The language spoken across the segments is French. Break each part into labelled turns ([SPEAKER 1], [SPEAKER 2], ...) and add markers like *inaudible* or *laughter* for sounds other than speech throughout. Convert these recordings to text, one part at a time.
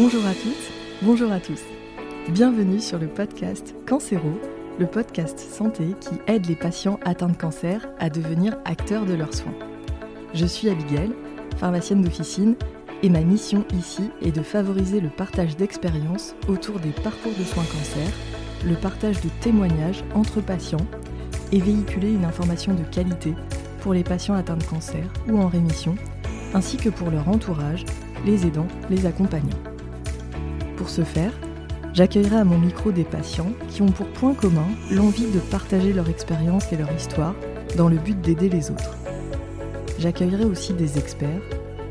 [SPEAKER 1] Bonjour à toutes, bonjour à tous. Bienvenue sur le podcast Cancéro, le podcast santé qui aide les patients atteints de cancer à devenir acteurs de leurs soins. Je suis Abigail, pharmacienne d'officine, et ma mission ici est de favoriser le partage d'expériences autour des parcours de soins cancer, le partage de témoignages entre patients et véhiculer une information de qualité pour les patients atteints de cancer ou en rémission, ainsi que pour leur entourage, les aidants, les accompagnants. Pour ce faire, j'accueillerai à mon micro des patients qui ont pour point commun l'envie de partager leur expérience et leur histoire dans le but d'aider les autres. J'accueillerai aussi des experts,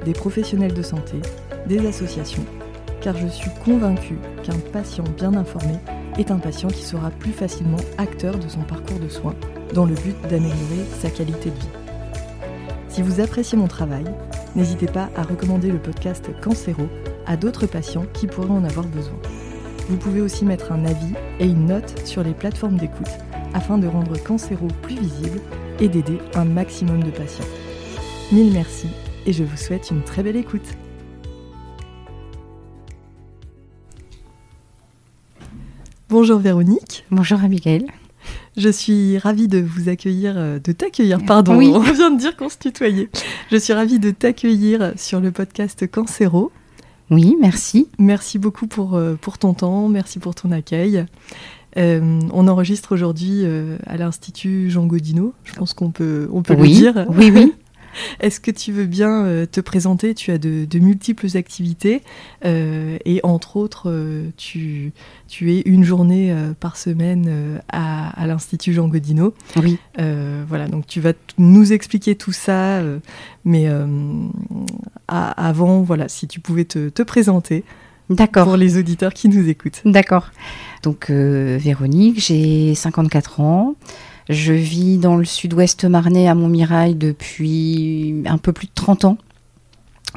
[SPEAKER 1] des professionnels de santé, des associations, car je suis convaincue qu'un patient bien informé est un patient qui sera plus facilement acteur de son parcours de soins dans le but d'améliorer sa qualité de vie. Si vous appréciez mon travail, n'hésitez pas à recommander le podcast Cancéro à d'autres patients qui pourraient en avoir besoin. Vous pouvez aussi mettre un avis et une note sur les plateformes d'écoute afin de rendre Cancéro plus visible et d'aider un maximum de patients. Mille merci et je vous souhaite une très belle écoute. Bonjour Véronique.
[SPEAKER 2] Bonjour Abigail.
[SPEAKER 1] Je suis ravie de vous accueillir, euh, de t'accueillir, pardon,
[SPEAKER 2] Oui. *laughs*
[SPEAKER 1] on vient de dire qu'on se tutoyait. Je suis ravie de t'accueillir sur le podcast Cancéro.
[SPEAKER 2] Oui, merci.
[SPEAKER 1] Merci beaucoup pour, euh, pour ton temps, merci pour ton accueil. Euh, on enregistre aujourd'hui euh, à l'Institut Jean Godino, je pense qu'on peut, on peut
[SPEAKER 2] oui.
[SPEAKER 1] le dire.
[SPEAKER 2] Oui, oui. *laughs*
[SPEAKER 1] Est-ce que tu veux bien euh, te présenter? Tu as de, de multiples activités euh, et entre autres, euh, tu, tu es une journée par semaine à, à l'Institut Jean Godino.
[SPEAKER 2] Oui.
[SPEAKER 1] Euh, voilà, donc tu vas nous expliquer tout ça, mais euh, à- avant, voilà, si tu pouvais te, te présenter
[SPEAKER 2] D'accord.
[SPEAKER 1] pour les auditeurs qui nous écoutent.
[SPEAKER 2] D'accord. Donc, Véronique, j'ai 54 ans. Je vis dans le sud-ouest marnais à Montmirail depuis un peu plus de 30 ans,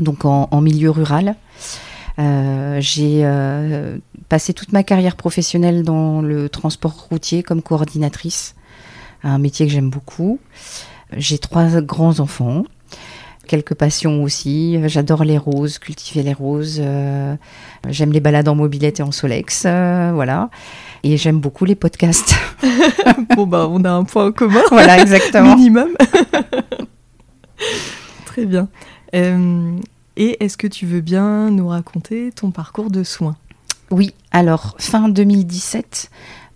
[SPEAKER 2] donc en, milieu rural. Euh, j'ai euh, passé toute ma carrière professionnelle dans le transport routier comme coordinatrice, un métier que j'aime beaucoup. J'ai trois grands enfants, quelques passions aussi. J'adore les roses, cultiver les roses. euh, j'aime les balades en mobilette et en solex, voilà. Et j'aime beaucoup les podcasts. *laughs*
[SPEAKER 1] bon, bah, on a un point en commun,
[SPEAKER 2] voilà, exactement.
[SPEAKER 1] minimum. *laughs* Très bien. Euh, et est-ce que tu veux bien nous raconter ton parcours de soins?
[SPEAKER 2] Oui, alors fin 2017,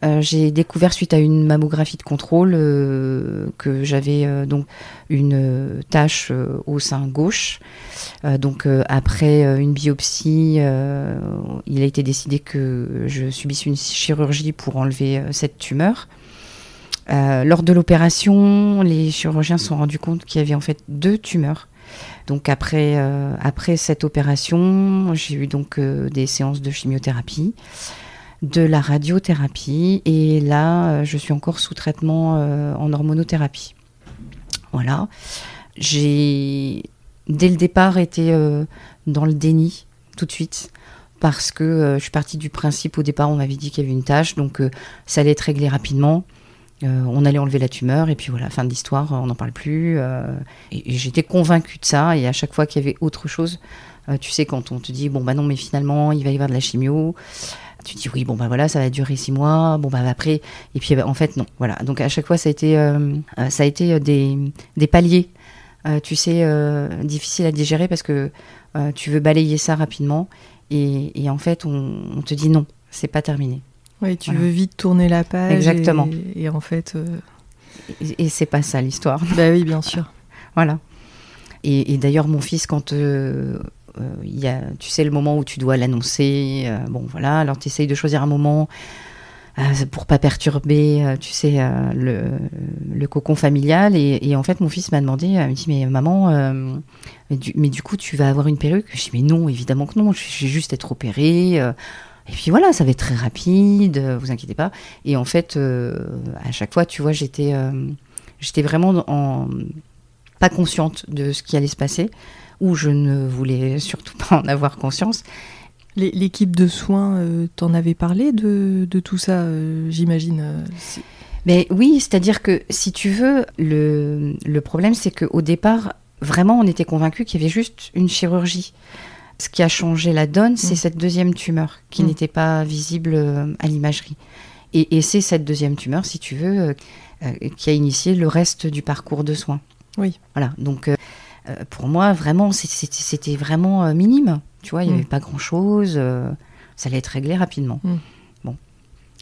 [SPEAKER 2] euh, j'ai découvert suite à une mammographie de contrôle euh, que j'avais euh, donc une tache au sein gauche. Donc après une biopsie, il a été décidé que je subisse une chirurgie pour enlever cette tumeur. Lors de l'opération, les chirurgiens se sont rendus compte qu'il y avait en fait deux tumeurs. Donc après, après cette opération, j'ai eu donc des séances de chimiothérapie, de la radiothérapie, et là, euh, je suis encore sous traitement euh, en hormonothérapie. Voilà. J'ai, dès le départ, été euh, dans le déni tout de suite. Parce que je suis partie du principe, au départ, on m'avait dit qu'il y avait une tâche, donc ça allait être réglé rapidement. On allait enlever la tumeur, et puis voilà, fin de l'histoire, on n'en parle plus. et, j'étais convaincue de ça, et à chaque fois qu'il y avait autre chose, tu sais, quand on te dit, bon, bah non, mais finalement, il va y avoir de la chimio, tu dis, oui, bon, bah voilà, ça va durer six mois, bon, bah après, et puis bah, en fait, non, voilà. Donc à chaque fois, ça a été, euh, euh, ça a été euh, des, des paliers, euh, tu sais, euh, difficiles à digérer parce que tu veux balayer ça rapidement, et, et en fait, on, on te dit non, c'est pas terminé.
[SPEAKER 1] Oui, tu
[SPEAKER 2] Voilà.
[SPEAKER 1] veux vite tourner la page.
[SPEAKER 2] Exactement.
[SPEAKER 1] Et, et en fait,
[SPEAKER 2] Et, et c'est pas ça l'histoire.
[SPEAKER 1] bah oui, bien sûr. *laughs*
[SPEAKER 2] Voilà. Et, et d'ailleurs, mon fils, quand euh, y a, tu sais, le moment où tu dois l'annoncer, euh, bon voilà, alors tu essayes de choisir un moment euh, pour pas perturber, euh, tu sais, euh, le, cocon familial. Et, en fait, mon fils m'a demandé, il me dit, mais maman, euh, mais, du, coup, tu vas avoir une perruque? Je dis, mais non, évidemment que non, je vais juste être opérée. euh, et puis voilà, ça va être très rapide, euh, vous inquiétez pas. Et en fait, euh, à chaque fois, tu vois, j'étais euh, vraiment en, pas consciente de ce qui allait se passer, ou je ne voulais surtout pas en avoir conscience.
[SPEAKER 1] L'équipe de soins, euh, t'en avait parlé de, de tout ça, euh, j'imagine. euh,
[SPEAKER 2] Mais oui, c'est-à-dire que si tu veux, le, le problème c'est qu'au départ, vraiment, on était convaincus qu'il y avait juste une chirurgie. Ce qui a changé la donne, c'est
[SPEAKER 1] Mm.
[SPEAKER 2] cette deuxième tumeur qui
[SPEAKER 1] Mm.
[SPEAKER 2] n'était pas visible à l'imagerie. Et, et c'est cette deuxième tumeur, si tu veux, euh, qui a initié le reste du parcours de soins.
[SPEAKER 1] Oui.
[SPEAKER 2] Voilà. Donc, pour moi, vraiment, c'était vraiment euh, minime. Tu vois, il n'y
[SPEAKER 1] Mm.
[SPEAKER 2] avait pas grand-chose. euh, ça allait être réglé rapidement.
[SPEAKER 1] Mm.
[SPEAKER 2] Bon.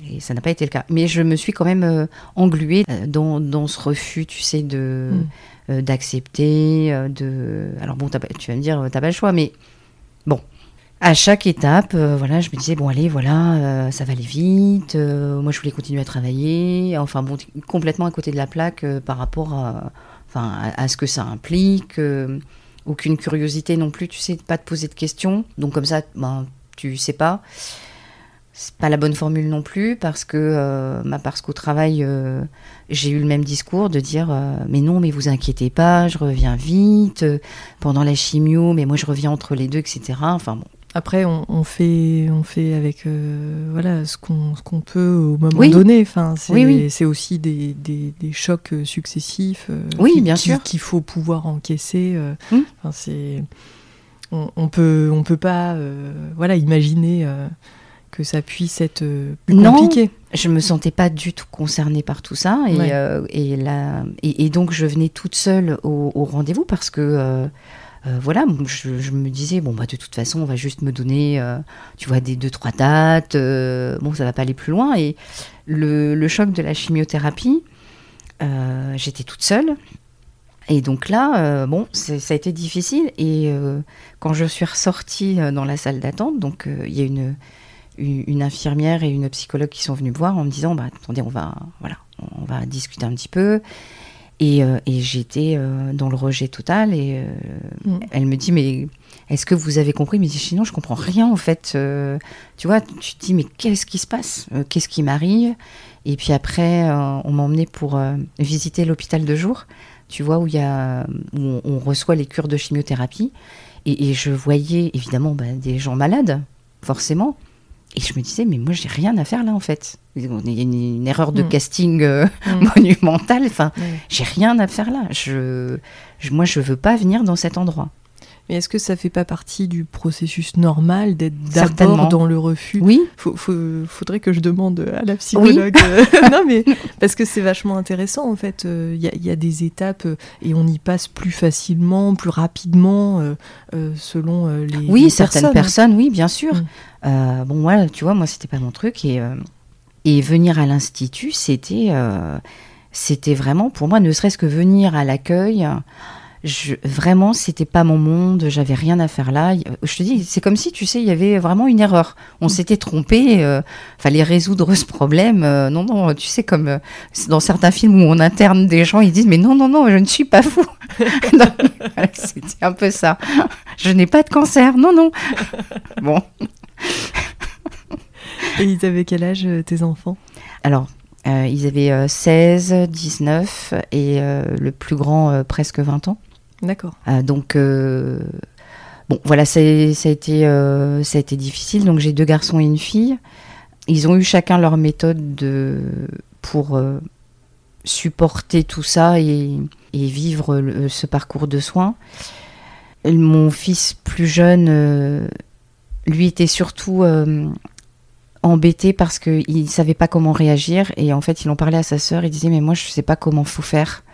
[SPEAKER 2] Et ça n'a pas été le cas. Mais je me suis quand même euh, engluée euh, dans, dans ce refus, tu sais, de
[SPEAKER 1] Mm.
[SPEAKER 2] euh, d'accepter, euh, de. Alors bon, tu vas me dire, euh, t'as pas le choix, mais bon. À chaque étape, euh, voilà, je me disais bon allez, voilà, euh, ça va aller vite. euh, moi, je voulais continuer à travailler. Enfin bon, complètement à côté de la plaque euh, par rapport à, enfin, à, ce que ça implique. euh, aucune curiosité non plus, tu sais, pas te poser de questions. Donc comme ça, ben, tu sais pas. C'est pas la bonne formule non plus parce que euh, bah, parce qu'au travail euh, j'ai eu le même discours de dire mais non mais vous inquiétez pas je reviens vite pendant la chimio mais moi je reviens entre les deux etc enfin bon
[SPEAKER 1] Après, on, on fait, on fait avec euh, voilà ce qu'on peut au moment
[SPEAKER 2] Oui.
[SPEAKER 1] donné. Enfin, c'est
[SPEAKER 2] Oui, oui.
[SPEAKER 1] c'est aussi des, des, des chocs euh, successifs. euh,
[SPEAKER 2] Oui,
[SPEAKER 1] qui-
[SPEAKER 2] bien sûr.
[SPEAKER 1] Qu'il faut pouvoir encaisser. euh. Enfin, c'est on, on peut on peut pas voilà imaginer que ça puisse être plus
[SPEAKER 2] Non.
[SPEAKER 1] compliqué.
[SPEAKER 2] je me sentais pas du tout concernée par tout ça et,
[SPEAKER 1] Ouais.
[SPEAKER 2] euh, et, la- et, et donc je venais toute seule au, au rendez-vous parce que euh, euh, voilà je, me disais bon bah de toute façon on va juste me donner euh, tu vois des deux trois dates euh, bon ça va pas aller plus loin. Et le, choc de la chimiothérapie j'étais toute seule. Et donc là bon ça a été difficile. Et quand je suis ressortie dans la salle d'attente donc il y a une infirmière et une psychologue qui sont venues me voir en me disant bah attendez on va voilà on va discuter un petit peu et, euh, et j'étais euh, dans le rejet total et euh,
[SPEAKER 1] Mm.
[SPEAKER 2] elle me dit mais est-ce que vous avez compris? Mais sinon je comprends rien en fait tu vois tu te dis mais qu'est-ce qui se passe? Qu'est-ce qui m'arrive? Et puis après on m'a emmené pour visiter l'hôpital de jour tu vois où y a où on, on reçoit les cures de chimiothérapie. Et, et je voyais évidemment bah, des gens malades forcément et je me disais, mais moi, j'ai rien à faire là, en fait. Il y a une, une erreur de
[SPEAKER 1] Mm.
[SPEAKER 2] casting euh,
[SPEAKER 1] Mm. *laughs*
[SPEAKER 2] monumentale. Enfin, j'ai rien à faire là. Je, je- moi, je veux pas venir dans cet endroit.
[SPEAKER 1] Mais est-ce que ça fait pas partie du processus normal d'être d'abord dans le refus
[SPEAKER 2] Oui,
[SPEAKER 1] Faut, faut- faudrait que je demande à la psychologue. euh, *laughs* *laughs* non, mais parce que c'est vachement intéressant en fait. Il y, a- il y a des étapes euh, et on y passe plus facilement, plus rapidement euh, euh, selon euh, les,
[SPEAKER 2] oui,
[SPEAKER 1] les
[SPEAKER 2] certaines personnes, oui, bien sûr.
[SPEAKER 1] Mm.
[SPEAKER 2] Euh, bon, voilà, tu vois, moi, c'était pas mon truc. Et, euh, et venir à l'institut, c'était, euh, c'était vraiment pour moi, ne serait-ce que venir à l'accueil. Je, vraiment, c'était pas mon monde, j'avais rien à faire là. Je te dis, c'est comme si, tu sais, il y avait vraiment une erreur. On s'était trompé, euh, fallait résoudre ce problème. Euh, non, non, tu sais, comme euh, dans certains films où on interne des gens, ils disent, mais non, non, non, je ne suis pas fou. *laughs* *laughs* C'était un peu ça. Je n'ai pas de cancer, non, non. Bon,
[SPEAKER 1] Et ils avaient quel âge euh, tes enfants?
[SPEAKER 2] Alors, euh, ils avaient euh, 16, 19 et euh, le plus grand presque 20 ans.
[SPEAKER 1] D'accord.
[SPEAKER 2] Euh, donc, euh, bon, voilà, ça a, été, euh, ça a été difficile. Donc, j'ai deux garçons et une fille. Ils ont eu chacun leur méthode de, pour supporter tout ça et, vivre ce parcours de soins. Mon fils plus jeune, lui, était surtout embêté parce qu'il ne savait pas comment réagir. Et en fait, il en parlait à sa sœur. Il disait, mais moi, je ne sais pas comment faut faire.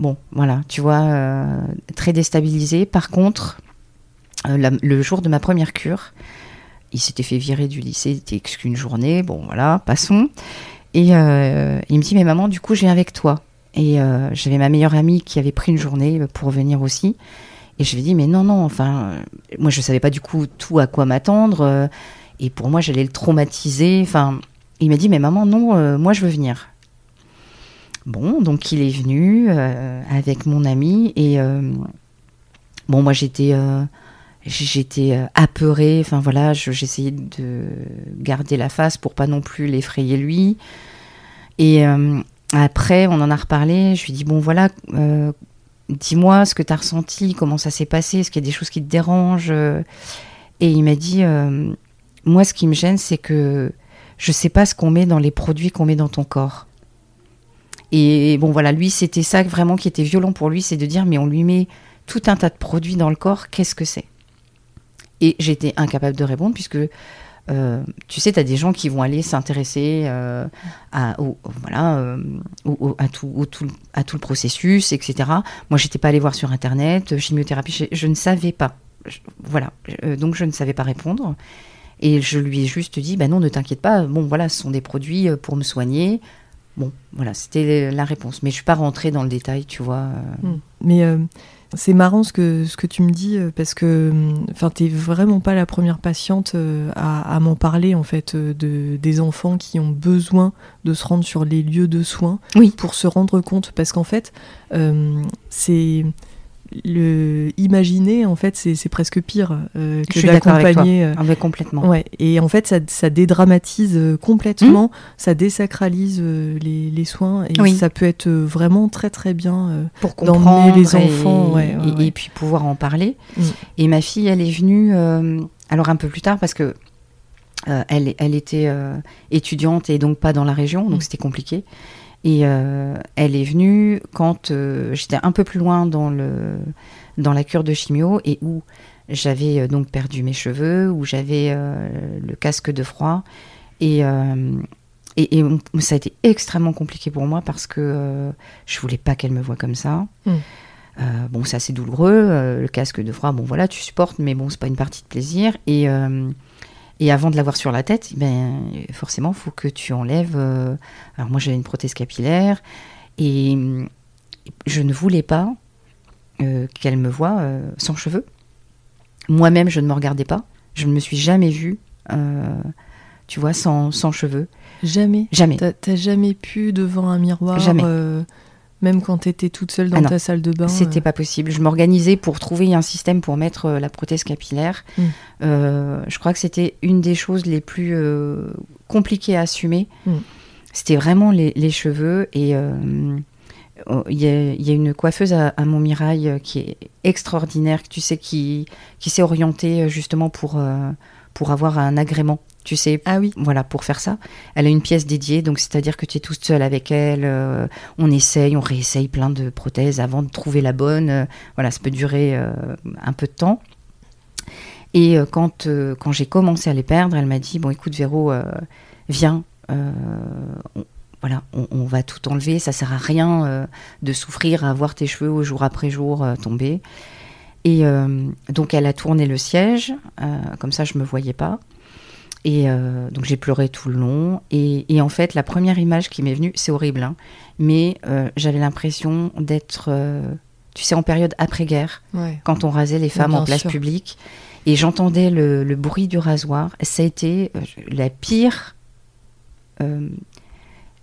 [SPEAKER 2] Bon, voilà, tu vois, euh, très déstabilisé. Par contre, euh, le jour de ma première cure, il s'était fait virer du lycée, il était qu'une journée, bon voilà, passons. Et euh, il me dit, mais maman, du coup, je viens avec toi. Et j'avais ma meilleure amie qui avait pris une journée pour venir aussi. Et je lui ai dit, mais non, non, enfin, moi, je savais pas du coup tout à quoi m'attendre. et pour moi, j'allais le traumatiser. Enfin, il m'a dit, mais maman, non, moi, je veux venir. Bon, donc il est venu euh, avec mon ami et euh, bon, moi j'étais euh, j'étais apeurée. Enfin voilà, je- j'essayais de garder la face pour pas non plus l'effrayer lui. Et après, on en a reparlé. Je lui dit bon voilà, dis-moi ce que tu as ressenti, comment ça s'est passé, est-ce qu'il y a des choses qui te dérangent Et il m'a dit moi ce qui me gêne, c'est que je sais pas ce qu'on met dans les produits qu'on met dans ton corps. Et bon, voilà, lui, c'était ça vraiment qui était violent pour lui, c'est de dire, mais on lui met tout un tas de produits dans le corps, qu'est-ce que c'est? Et j'étais incapable de répondre puisque euh, tu sais, tu as des gens qui vont aller s'intéresser euh, à, euh, tout, le processus, etc. Moi, j'étais pas allée voir sur Internet, chimiothérapie, je, ne savais pas. voilà, donc je ne savais pas répondre. Et je lui ai juste dit, bah non, ne t'inquiète pas, bon voilà, ce sont des produits pour me soigner. Bon, voilà, c'était la réponse. Mais je suis pas rentrée dans le détail, tu vois.
[SPEAKER 1] Hmm. Mais c'est marrant ce que, ce que tu me dis euh, parce que enfin t'es vraiment pas la première patiente euh, à, m'en parler en fait euh, de, des enfants qui ont besoin de se rendre sur les lieux de soins pour se rendre compte parce qu'en fait c'est le imaginer en fait c'est presque pire euh, que d'accompagner
[SPEAKER 2] euh, ah, complètement
[SPEAKER 1] ouais et en fait ça, ça dédramatise euh, complètement hmm. ça désacralise les, les, soins et ça peut être vraiment très très bien
[SPEAKER 2] pour comprendre les enfants et, et, puis pouvoir en parler hmm. et ma fille elle est venue alors un peu plus tard parce que elle, elle était étudiante et donc pas dans la région donc hmm. c'était compliqué et euh, elle est venue quand euh, j'étais un peu plus loin dans, le, dans la cure de chimio et où j'avais euh, donc perdu mes cheveux, où j'avais le casque de froid. Et, et, ça a été extrêmement compliqué pour moi parce que je voulais pas qu'elle me voie comme ça. Hmm. bon, c'est assez douloureux. le casque de froid, bon voilà, tu supportes, mais bon, c'est pas une partie de plaisir. Et et avant de l'avoir sur la tête, eh ben, forcément, il faut que tu enlèves. Euh, alors, moi, j'avais une prothèse capillaire et je ne voulais pas euh, qu'elle me voie euh, sans cheveux. Moi-même, je ne me regardais pas. Je ne me suis jamais vue, tu vois, sans, sans cheveux.
[SPEAKER 1] Jamais
[SPEAKER 2] Jamais.
[SPEAKER 1] T'as jamais pu devant un miroir
[SPEAKER 2] Jamais.
[SPEAKER 1] Même quand tu étais toute seule dans ah ta salle de bain
[SPEAKER 2] C'était euh. pas possible. Je m'organisais pour trouver un système pour mettre euh, la prothèse capillaire. Hmm. Euh, je crois que c'était une des choses les plus compliquées à assumer. Hmm. C'était vraiment les, cheveux. Et oh, il y, a une coiffeuse à, Montmirail qui est extraordinaire, tu sais, qui, qui s'est orientée justement pour, pour avoir un agrément tu sais.
[SPEAKER 1] Ah oui.
[SPEAKER 2] Voilà, pour faire ça. Elle a une pièce dédiée, donc c'est-à-dire que tu es toute seule avec elle. Euh, on essaye, on réessaye plein de prothèses avant de trouver la bonne. Euh, voilà, ça peut durer euh, un peu de temps. Et quand, quand j'ai commencé à les perdre, elle m'a dit Bon, écoute, Véro, viens. voilà, on, va tout enlever. Ça sert à rien de souffrir à voir tes cheveux au jour après jour tomber. Et donc, elle a tourné le siège. comme ça, je me voyais pas. Et euh, donc j'ai pleuré tout le long. Et, en fait, la première image qui m'est venue, c'est horrible, hein, mais euh, j'avais l'impression d'être, euh, tu sais, en période après-guerre, quand on rasait les femmes en place publique. Et j'entendais le, bruit du rasoir. Ça a été la pire,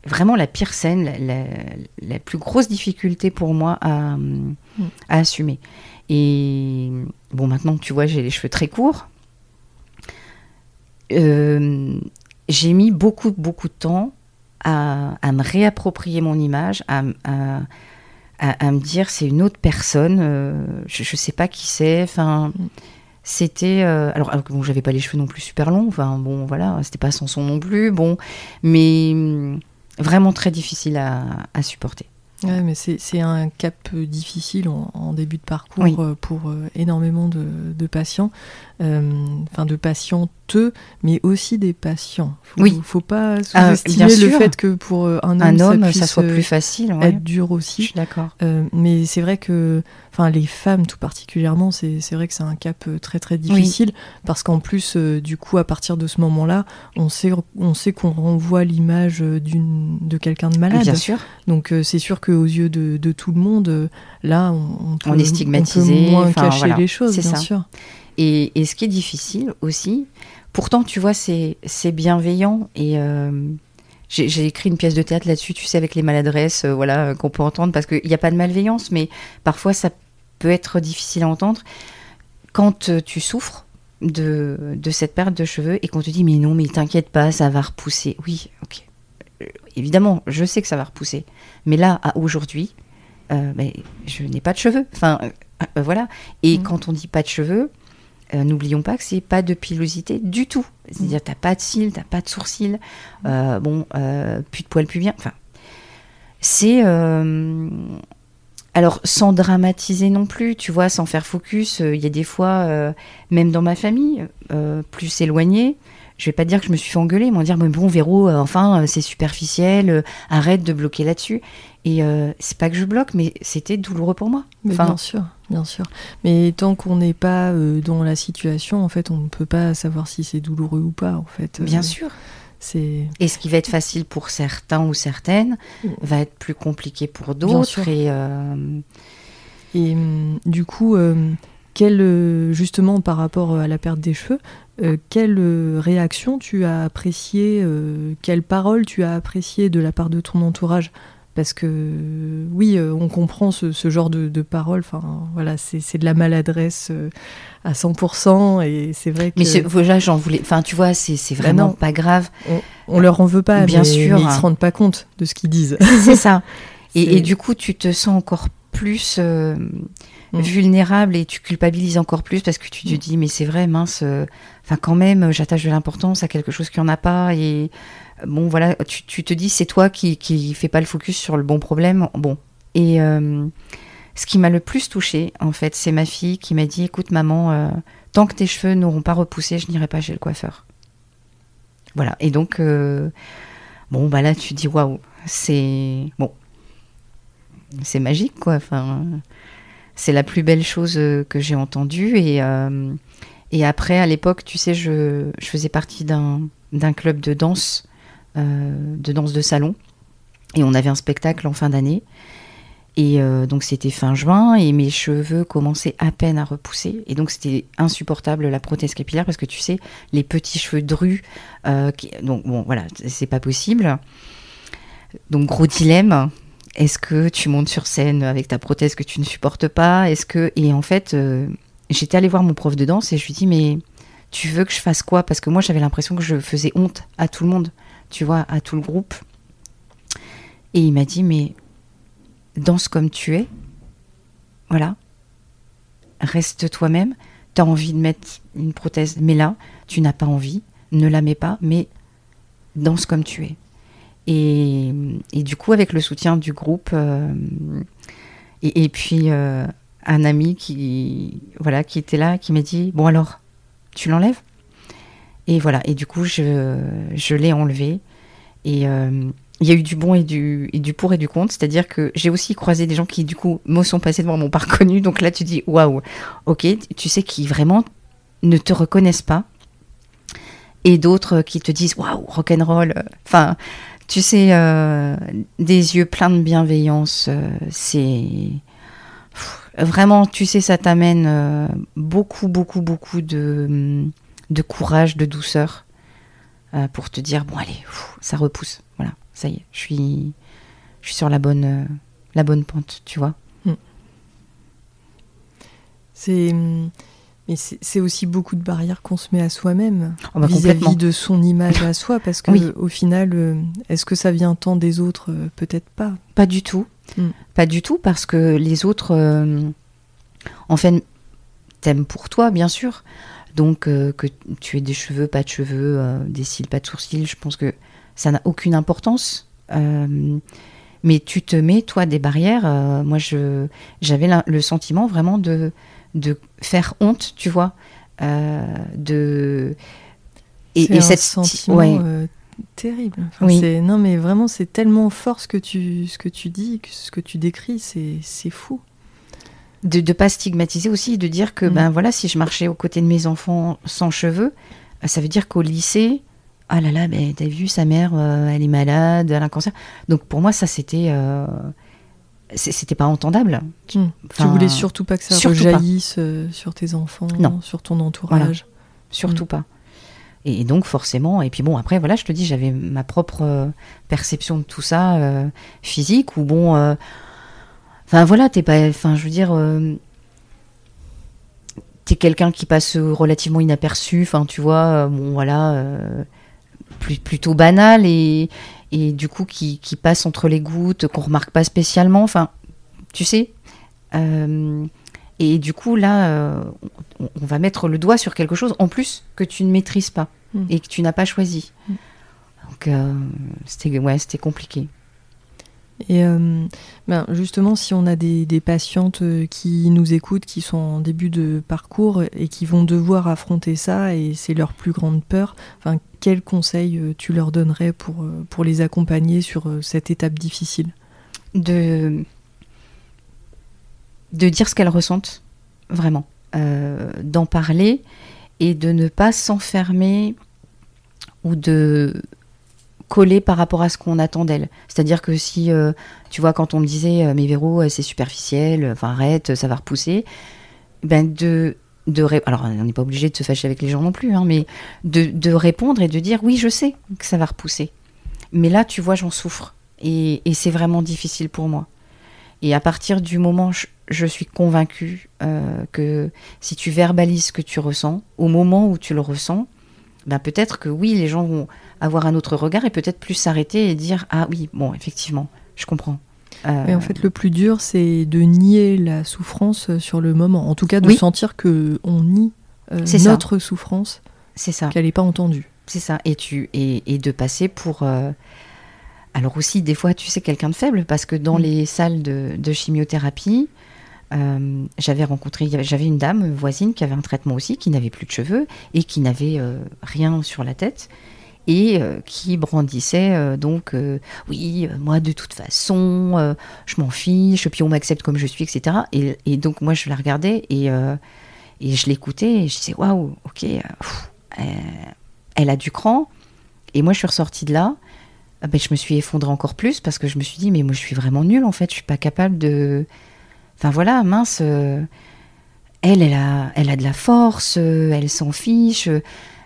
[SPEAKER 2] vraiment la pire scène, la, plus grosse difficulté pour moi à, mm. à assumer. Et bon, maintenant, tu vois, j'ai les cheveux très courts. Euh, j'ai mis beaucoup, beaucoup de temps à, me réapproprier mon image, à, à, me dire c'est une autre personne, euh, je ne sais pas qui c'est. Enfin, c'était. Euh, alors, bon, j'avais pas les cheveux non plus super longs, enfin, bon, voilà, c'était pas son son non plus, bon, mais hum, vraiment très difficile à supporter.
[SPEAKER 1] Ouais, mais c'est un cap difficile en, début de parcours pour énormément de, de patients, enfin de patientes mais aussi des patients.
[SPEAKER 2] Faut, oui.
[SPEAKER 1] Faut pas ah, sous-estimer le fait que pour euh, un homme,
[SPEAKER 2] ça, soit plus facile,
[SPEAKER 1] être dur aussi.
[SPEAKER 2] Je suis d'accord.
[SPEAKER 1] Euh, mais c'est vrai que, enfin, les femmes tout particulièrement, c'est vrai que c'est un cap euh, très très difficile parce qu'en plus, du coup, à partir de ce moment-là, on sait on sait qu'on renvoie l'image d'une de quelqu'un de malade.
[SPEAKER 2] Bien sûr.
[SPEAKER 1] Donc c'est sûr qu'aux yeux de, de, tout le monde, là, on,
[SPEAKER 2] peut, on est stigmatisé,
[SPEAKER 1] on moins cacher les choses, bien
[SPEAKER 2] ça.
[SPEAKER 1] sûr.
[SPEAKER 2] Et, et, ce qui est difficile aussi, Pourtant, tu vois, c'est bienveillant et euh, j'ai écrit une pièce de théâtre là-dessus, tu sais, avec les maladresses, euh, voilà, euh, qu'on peut entendre, parce qu'il n'y a pas de malveillance, mais parfois ça peut être difficile à entendre. Quand tu souffres de, de cette perte de cheveux et qu'on te dit, mais non, mais t'inquiète pas, ça va repousser. Oui, ok. Évidemment, je sais que ça va repousser. Mais là, à aujourd'hui, ben, je n'ai pas de cheveux. Enfin, voilà. Et mmh. quand on dit pas de cheveux, euh, n'oublions pas que c'est pas de pilosité du tout. C'est-à-dire, t'as pas de cils, t'as pas de sourcils, euh, bon, euh, plus de poils bien. Enfin, c'est alors, sans dramatiser non plus, tu vois, sans faire focus, il y a des fois, même dans ma famille, plus éloignée, je vais pas dire que je me suis fait engueuler, ils vont dire mais bon Véro, enfin c'est superficiel, arrête de bloquer là-dessus. Et c'est pas que je bloque, mais c'était douloureux pour moi.
[SPEAKER 1] enfin, bien sûr, bien sûr. Mais tant qu'on n'est pas dans la situation, en fait, on ne peut pas savoir si c'est douloureux ou pas, en fait.
[SPEAKER 2] Bien sûr.
[SPEAKER 1] C'est...
[SPEAKER 2] Et ce qui va être facile pour certains ou certaines mm. va être plus compliqué pour d'autres. Et,
[SPEAKER 1] et mm, du coup, quel, justement par rapport à la perte des cheveux, euh, quelle euh, réaction tu as appréciée, euh, quelle parole tu as appréciée de la part de ton entourage parce que oui, on comprend ce, genre de, de paroles. Enfin, voilà, c'est de la maladresse à 100%, et c'est vrai que.
[SPEAKER 2] Mais voilà, j'en voulais. Enfin, tu vois, c'est bah vraiment pas grave.
[SPEAKER 1] On, leur en veut pas, bien sûr. Mais ils se rendent pas compte de ce qu'ils disent. *laughs*
[SPEAKER 2] C'est ça. Et, et, du coup, tu te sens encore plus Mm. vulnérable et tu culpabilises encore plus parce que tu te mm. dis mais c'est vrai mince euh, enfin quand même j'attache de l'importance à quelque chose qui en a pas et euh, bon voilà tu, te dis c'est toi qui qui fait pas le focus sur le bon problème. Bon. Et euh, ce qui m'a le plus touchée en fait c'est ma fille qui m'a dit écoute maman tant que tes cheveux n'auront pas repoussé je n'irai pas chez le coiffeur. Voilà. Et donc bon bah là tu dis waouh c'est bon. C'est magique quoi. Enfin c'est la plus belle chose euh, que j'ai entendue. Et, euh, et après, à l'époque, tu sais, je, faisais partie d'un club de danse, euh, de danse de salon. Et on avait un spectacle en fin d'année. Et donc c'était fin juin et mes cheveux commençaient à peine à repousser. Et donc c'était insupportable la prothèse capillaire parce que tu sais, les petits cheveux drus, donc bon voilà, c'est pas possible. Donc gros dilemme, est-ce que tu montes sur scène avec ta prothèse que tu ne supportes pas? Est-ce que et en fait, euh, j'étais allée voir mon prof de danse et je lui dis mais tu veux que je fasse quoi? Parce que moi j'avais l'impression que je faisais honte à tout le monde, tu vois, à tout le groupe. Et il m'a dit mais danse comme tu es, voilà, reste toi-même. Tu as envie de mettre une prothèse, mais là tu n'as pas envie, ne la mets pas, mais danse comme tu es. Et, du coup, avec le soutien du groupe, euh, et, puis euh, un ami qui, voilà, qui était là, qui m'a dit Bon, alors, tu l'enlèves? Et voilà, et du coup, je, je l'ai enlevé. Et euh, il y a eu du bon et du, et du pour et du contre. C'est-à-dire que j'ai aussi croisé des gens qui, du coup, me sont passés devant, m'ont *laughs* pas reconnu. Donc là, tu dis Waouh, ok, tu sais, qui vraiment ne te reconnaissent pas. Et d'autres qui te disent Waouh, rock'n'roll. Enfin tu sais, euh, des yeux pleins de bienveillance, euh, c'est vraiment, tu sais, ça t'amène beaucoup, beaucoup, beaucoup de, de, courage, de douceur pour te dire bon allez, ça repousse, voilà, ça y est, je suis, je suis sur la bonne, la bonne pente, tu vois. Hmm.
[SPEAKER 1] C'est mais c'est aussi beaucoup de barrières qu'on se met à soi-même oh, bah, vis-à-vis de son image *laughs* à soi, parce que au final, euh, est-ce que ça vient tant des autres? Euh, Peut-être pas.
[SPEAKER 2] Pas du tout. Hmm. Pas du tout, parce que les autres, euh, en fait, t'aiment pour toi, bien sûr. Donc que tu aies des cheveux, pas de cheveux, des cils, pas de sourcils, je pense que ça n'a aucune importance. mais tu te mets toi des barrières. moi, je j'avais le sentiment vraiment de de faire honte, tu vois, euh, de
[SPEAKER 1] et, et cette sentiment euh, terrible. Non, mais vraiment, c'est tellement fort ce que tu ce que tu dis, ce que tu décris, c'est fou.
[SPEAKER 2] De ne pas stigmatiser aussi, de dire que mm. ben voilà, si je marchais aux côtés de mes enfants sans cheveux, ça veut dire qu'au lycée, ah là là, ben, t'as vu sa mère, euh, elle est malade, elle a un cancer. Donc pour moi, ça c'était c'était pas entendable.
[SPEAKER 1] Hmm. tu voulais surtout pas que ça rejaillisse euh, sur tes enfants, sur ton entourage.
[SPEAKER 2] Surtout hmm. pas. Et, donc forcément, et puis bon, après voilà, je te dis, j'avais ma propre euh, perception de tout ça, euh, physique, ou bon, enfin voilà, t'es pas, enfin je veux dire, t'es quelqu'un qui passe relativement inaperçu, enfin tu vois, bon voilà, plutôt banal et et du coup qui, qui passe entre les gouttes, qu'on remarque pas spécialement. Enfin, tu sais. Euh, et du coup, là, euh, on, va mettre le doigt sur quelque chose en plus que tu ne maîtrises pas hmm. et que tu n'as pas choisi. Hmm. Donc, euh, c'était ouais, compliqué.
[SPEAKER 1] Et euh, ben justement, si on a des, patientes euh, qui nous écoutent, qui sont en début de parcours et qui vont devoir affronter ça, et c'est leur plus grande peur, enfin, quels conseils euh, tu leur donnerais pour, pour les accompagner sur cette étape difficile?
[SPEAKER 2] De, de dire ce qu'elles ressentent, vraiment. D'en parler et de ne pas s'enfermer ou de coller par rapport à ce qu'on attend d'elle. C'est-à-dire que si, euh, tu vois, quand on me disait, euh, mais Véro, euh, c'est superficiel, enfin arrête, ça va repousser, ben de, de alors on n'est pas obligé de se fâcher avec les gens non plus, hein, mais de, de, répondre et de dire, oui, je sais que ça va repousser. Mais là, tu vois, j'en souffre. Et, c'est vraiment difficile pour moi. Et à partir du moment, je, je suis convaincue que si tu verbalises ce que tu ressens, au moment où tu le ressens, ben peut-être que oui, les gens vont avoir un autre regard et peut-être plus s'arrêter et dire ah oui, bon, effectivement, je comprends.
[SPEAKER 1] Mais en fait, le plus dur, c'est de nier la souffrance sur le moment. En tout cas, de sentir que on nie euh, notre souffrance.
[SPEAKER 2] C'est ça.
[SPEAKER 1] Qu'elle n'est pas entendue.
[SPEAKER 2] C'est ça. Et, tu, et, et de passer pour. Euh, alors aussi, des fois, tu sais, quelqu'un de faible, parce que dans mm. les salles de, de chimiothérapie, euh, j'avais rencontré, j'avais une dame voisine qui avait un traitement aussi, qui n'avait plus de cheveux et qui n'avait rien sur la tête et euh, qui brandissait euh, donc euh, oui moi de toute façon je m'en fiche puis on m'accepte comme je suis etc et, donc moi je la regardais et, et je l'écoutais et je disais waouh ok elle a du cran. Et moi je suis ressortie de là. Ben, je me suis effondrée encore plus parce que je me suis dit mais moi je suis vraiment nulle en fait. Je suis pas capable de enfin voilà mince elle elle a elle a de la force elle s'en fiche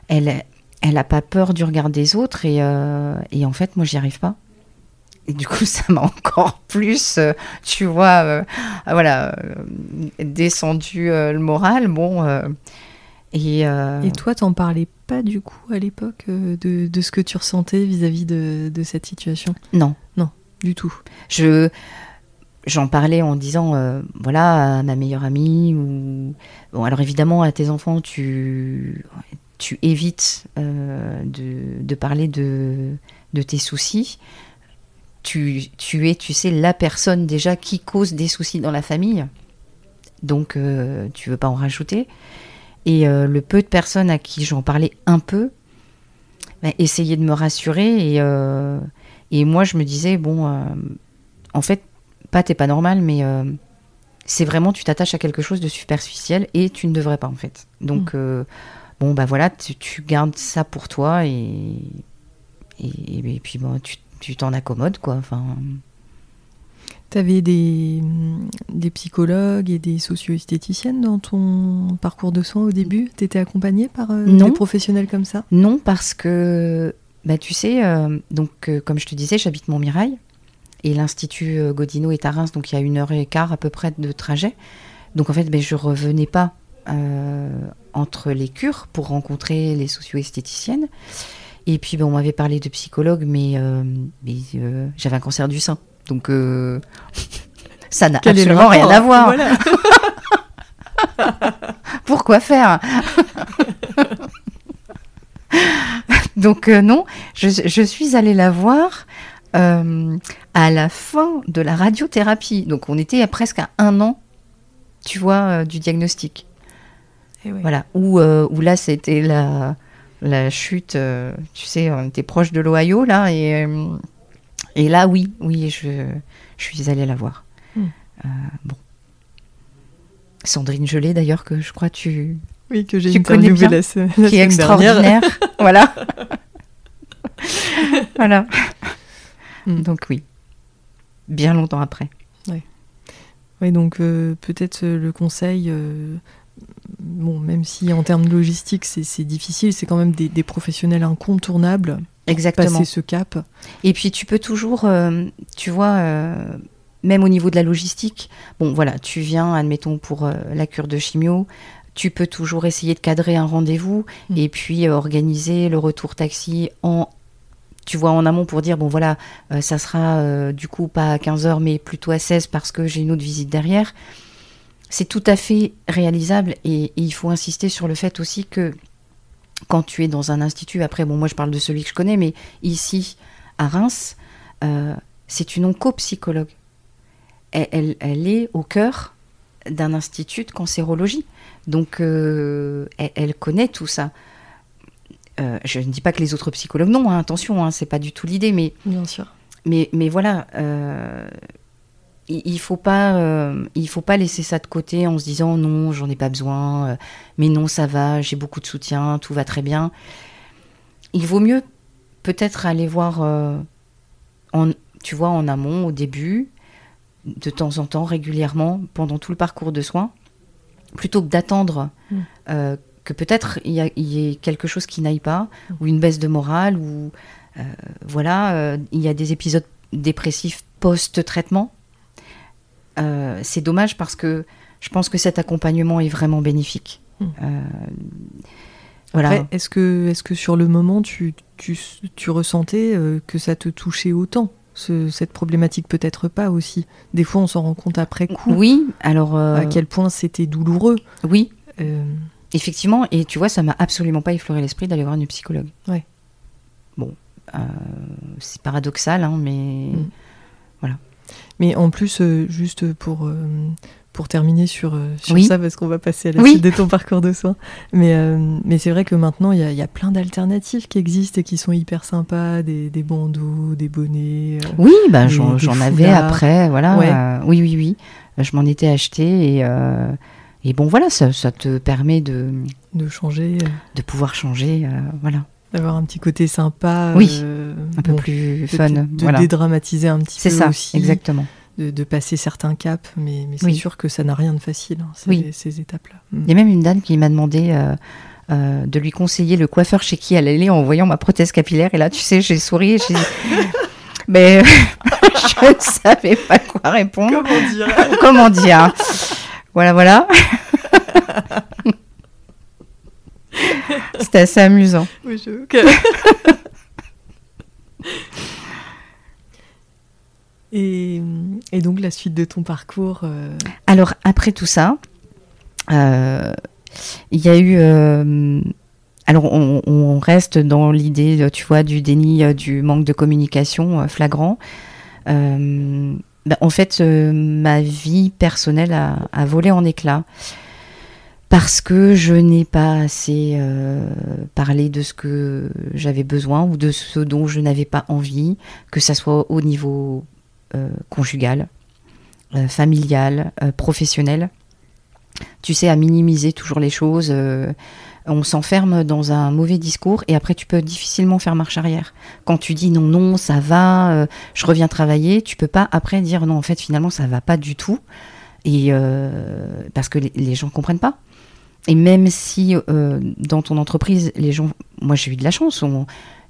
[SPEAKER 2] elle elle n'a pas peur du regard des autres et, euh, et en fait, moi, j'y arrive pas. Et du coup, *laughs* ça m'a encore plus, euh, tu vois, euh, voilà, descendu le moral. Bon. et,
[SPEAKER 1] et toi, t'en parlais pas du coup à l'époque de, de, ce que tu ressentais vis-à-vis de, de, cette situation?
[SPEAKER 2] Non.
[SPEAKER 1] Non, du tout.
[SPEAKER 2] Je. J'en parlais en disant, voilà, à ma meilleure amie, ou. Bon, alors évidemment, à tes enfants, tu tu évites euh, de, parler de, tes soucis. Tu, es, tu sais, la personne déjà qui cause des soucis dans la famille. Donc, euh, tu veux pas en rajouter. Et euh, le peu de personnes à qui j'en parlais un peu, bah, essayaient de me rassurer. Et, et moi, je me disais, bon, en fait, pas t'es pas normal, mais c'est vraiment, tu t'attaches à quelque chose de superficiel et tu ne devrais pas, en fait. Donc, mmh bon, bah voilà, tu, gardes ça pour toi et, et, puis bon, tu t'en accommodes, quoi. Enfin.
[SPEAKER 1] Tu avais des, des psychologues et des socio-esthéticiennes dans ton parcours de soins au début? Tu étais accompagnée par euh, des professionnels comme ça?
[SPEAKER 2] Non, parce que, bah, tu sais, euh, donc, euh, comme je te disais, j'habite Montmirail et l'Institut Godino est à Reims, donc il y a une heure et quart à peu près de trajet. Donc en fait, ben, je revenais pas entre les cures pour rencontrer les socio-esthéticiennes. Et puis, ben, on m'avait parlé de psychologue, mais, euh, mais euh, j'avais un cancer du sein. Donc, euh, *laughs* ça n'a absolument rien à voir. *laughs* Pourquoi faire? *laughs* Donc, non, je, je, suis allée la voir à la fin de la radiothérapie. Donc, on était à presque à un an, tu vois, du diagnostic. Voilà, où, euh, où là, c'était la, la chute, euh, tu sais, on était proche de l'Ohio, là, et, euh, et là, oui, oui, je, je suis allée la voir. Hmm. bon. Sandrine Gelé, d'ailleurs, que je crois tu,
[SPEAKER 1] oui, que j'ai connais bien, la,
[SPEAKER 2] qui est extraordinaire. *laughs* voilà. *laughs* voilà. Hmm. Donc oui, bien longtemps après.
[SPEAKER 1] Oui, oui donc peut-être le conseil, bon, même si en termes de logistique c'est difficile, c'est quand même des, professionnels incontournables.
[SPEAKER 2] Exactement.
[SPEAKER 1] Passer ce cap.
[SPEAKER 2] Et puis tu peux toujours, euh, tu vois, euh, même au niveau de la logistique, bon voilà, tu viens, admettons pour euh, la cure de chimio, tu peux toujours essayer de cadrer un rendez-vous mm. et puis organiser le retour taxi en tu vois en amont pour dire bon voilà ça sera du coup pas à 15h mais plutôt à 16 parce que j'ai une autre visite derrière c'est tout à fait réalisable et, il faut insister sur le fait aussi que quand tu es dans un institut, après, bon, moi je parle de celui que je connais, mais ici, à Reims, euh, c'est une oncopsychologue. Elle, elle, est au cœur d'un institut de cancérologie. Donc, elle, elle, connaît tout ça. Euh, je ne dis pas que les autres psychologues non, hein, attention, hein, c'est pas du tout l'idée, mais
[SPEAKER 1] bien sûr.
[SPEAKER 2] Mais, mais voilà, euh, il, faut pas, euh, il faut pas laisser ça de côté en se disant non, j'en ai pas besoin, mais non, ça va, j'ai beaucoup de soutien, tout va très bien. Il vaut mieux peut-être aller voir, en, tu vois, en amont, au début, de temps en temps, régulièrement, pendant tout le parcours de soins, plutôt que d'attendre. Mm que peut-être il y, ait quelque chose qui n'aille pas, ou une baisse de morale, ou euh, voilà, euh, il y a des épisodes dépressifs post-traitement. Euh, c'est dommage parce que je pense que cet accompagnement est vraiment bénéfique. Hmm.
[SPEAKER 1] voilà. Est-ce que, est que sur le moment, tu, tu, tu ressentais que ça te touchait autant cette problématique peut-être pas aussi? Des fois, on s'en rend compte après coup.
[SPEAKER 2] Oui, alors à
[SPEAKER 1] quel point c'était douloureux.
[SPEAKER 2] Oui. Effectivement, et tu vois, ça m'a absolument pas effleuré l'esprit d'aller voir une psychologue.
[SPEAKER 1] Ouais.
[SPEAKER 2] Bon, euh, c'est paradoxal, hein, mais mm. voilà.
[SPEAKER 1] Mais en plus, euh, juste pour, euh, pour terminer sur, sur ça, parce qu'on va passer à la suite de ton parcours de soins, mais, mais c'est vrai que maintenant, il y, y, a plein d'alternatives qui existent et qui sont hyper sympas, des, des bandeaux, des bonnets.
[SPEAKER 2] oui, bah, j'en avais après, voilà. oui, oui, oui. Je m'en étais acheté et et bon, voilà, ça, te permet de,
[SPEAKER 1] de changer. Euh.
[SPEAKER 2] De pouvoir changer, euh, voilà.
[SPEAKER 1] D'avoir un petit côté sympa.
[SPEAKER 2] Oui, euh, un peu plus fun.
[SPEAKER 1] De, dédramatiser un petit peu
[SPEAKER 2] ça,
[SPEAKER 1] aussi.
[SPEAKER 2] exactement.
[SPEAKER 1] De, passer certains caps, mais, mais c'est sûr que ça n'a rien de facile, hein, ces, ces étapes-là.
[SPEAKER 2] Il y a même une dame qui m'a demandé de lui conseiller le coiffeur chez qui elle allait en voyant ma prothèse capillaire. Et là, tu sais, j'ai souri et j'ai dit... *laughs* mais *laughs* je ne savais pas quoi répondre.
[SPEAKER 1] Comment dire?
[SPEAKER 2] Comment dire? Voilà, voilà. *laughs* *laughs* C'était assez amusant.
[SPEAKER 1] Oui, je... *laughs* et, et, donc la suite de ton parcours euh,
[SPEAKER 2] Alors après tout ça, euh, il y a eu... Euh, alors on, on, reste dans l'idée, tu vois, du déni, du manque de communication flagrant. Bah, en fait, euh, ma vie personnelle a, volé en éclats parce que je n'ai pas assez euh, parlé de ce que j'avais besoin ou de ce dont je n'avais pas envie, que ce soit au niveau euh, conjugal, familial, professionnel. Tu sais, à minimiser toujours les choses on s'enferme dans un mauvais discours et après tu peux difficilement faire marche arrière. Quand tu dis non, non, ça va, euh, je reviens travailler, tu peux pas après dire non, en fait finalement ça va pas du tout et euh, parce que les, les, gens comprennent pas. Et même si euh, dans ton entreprise, les gens, moi j'ai eu de la chance,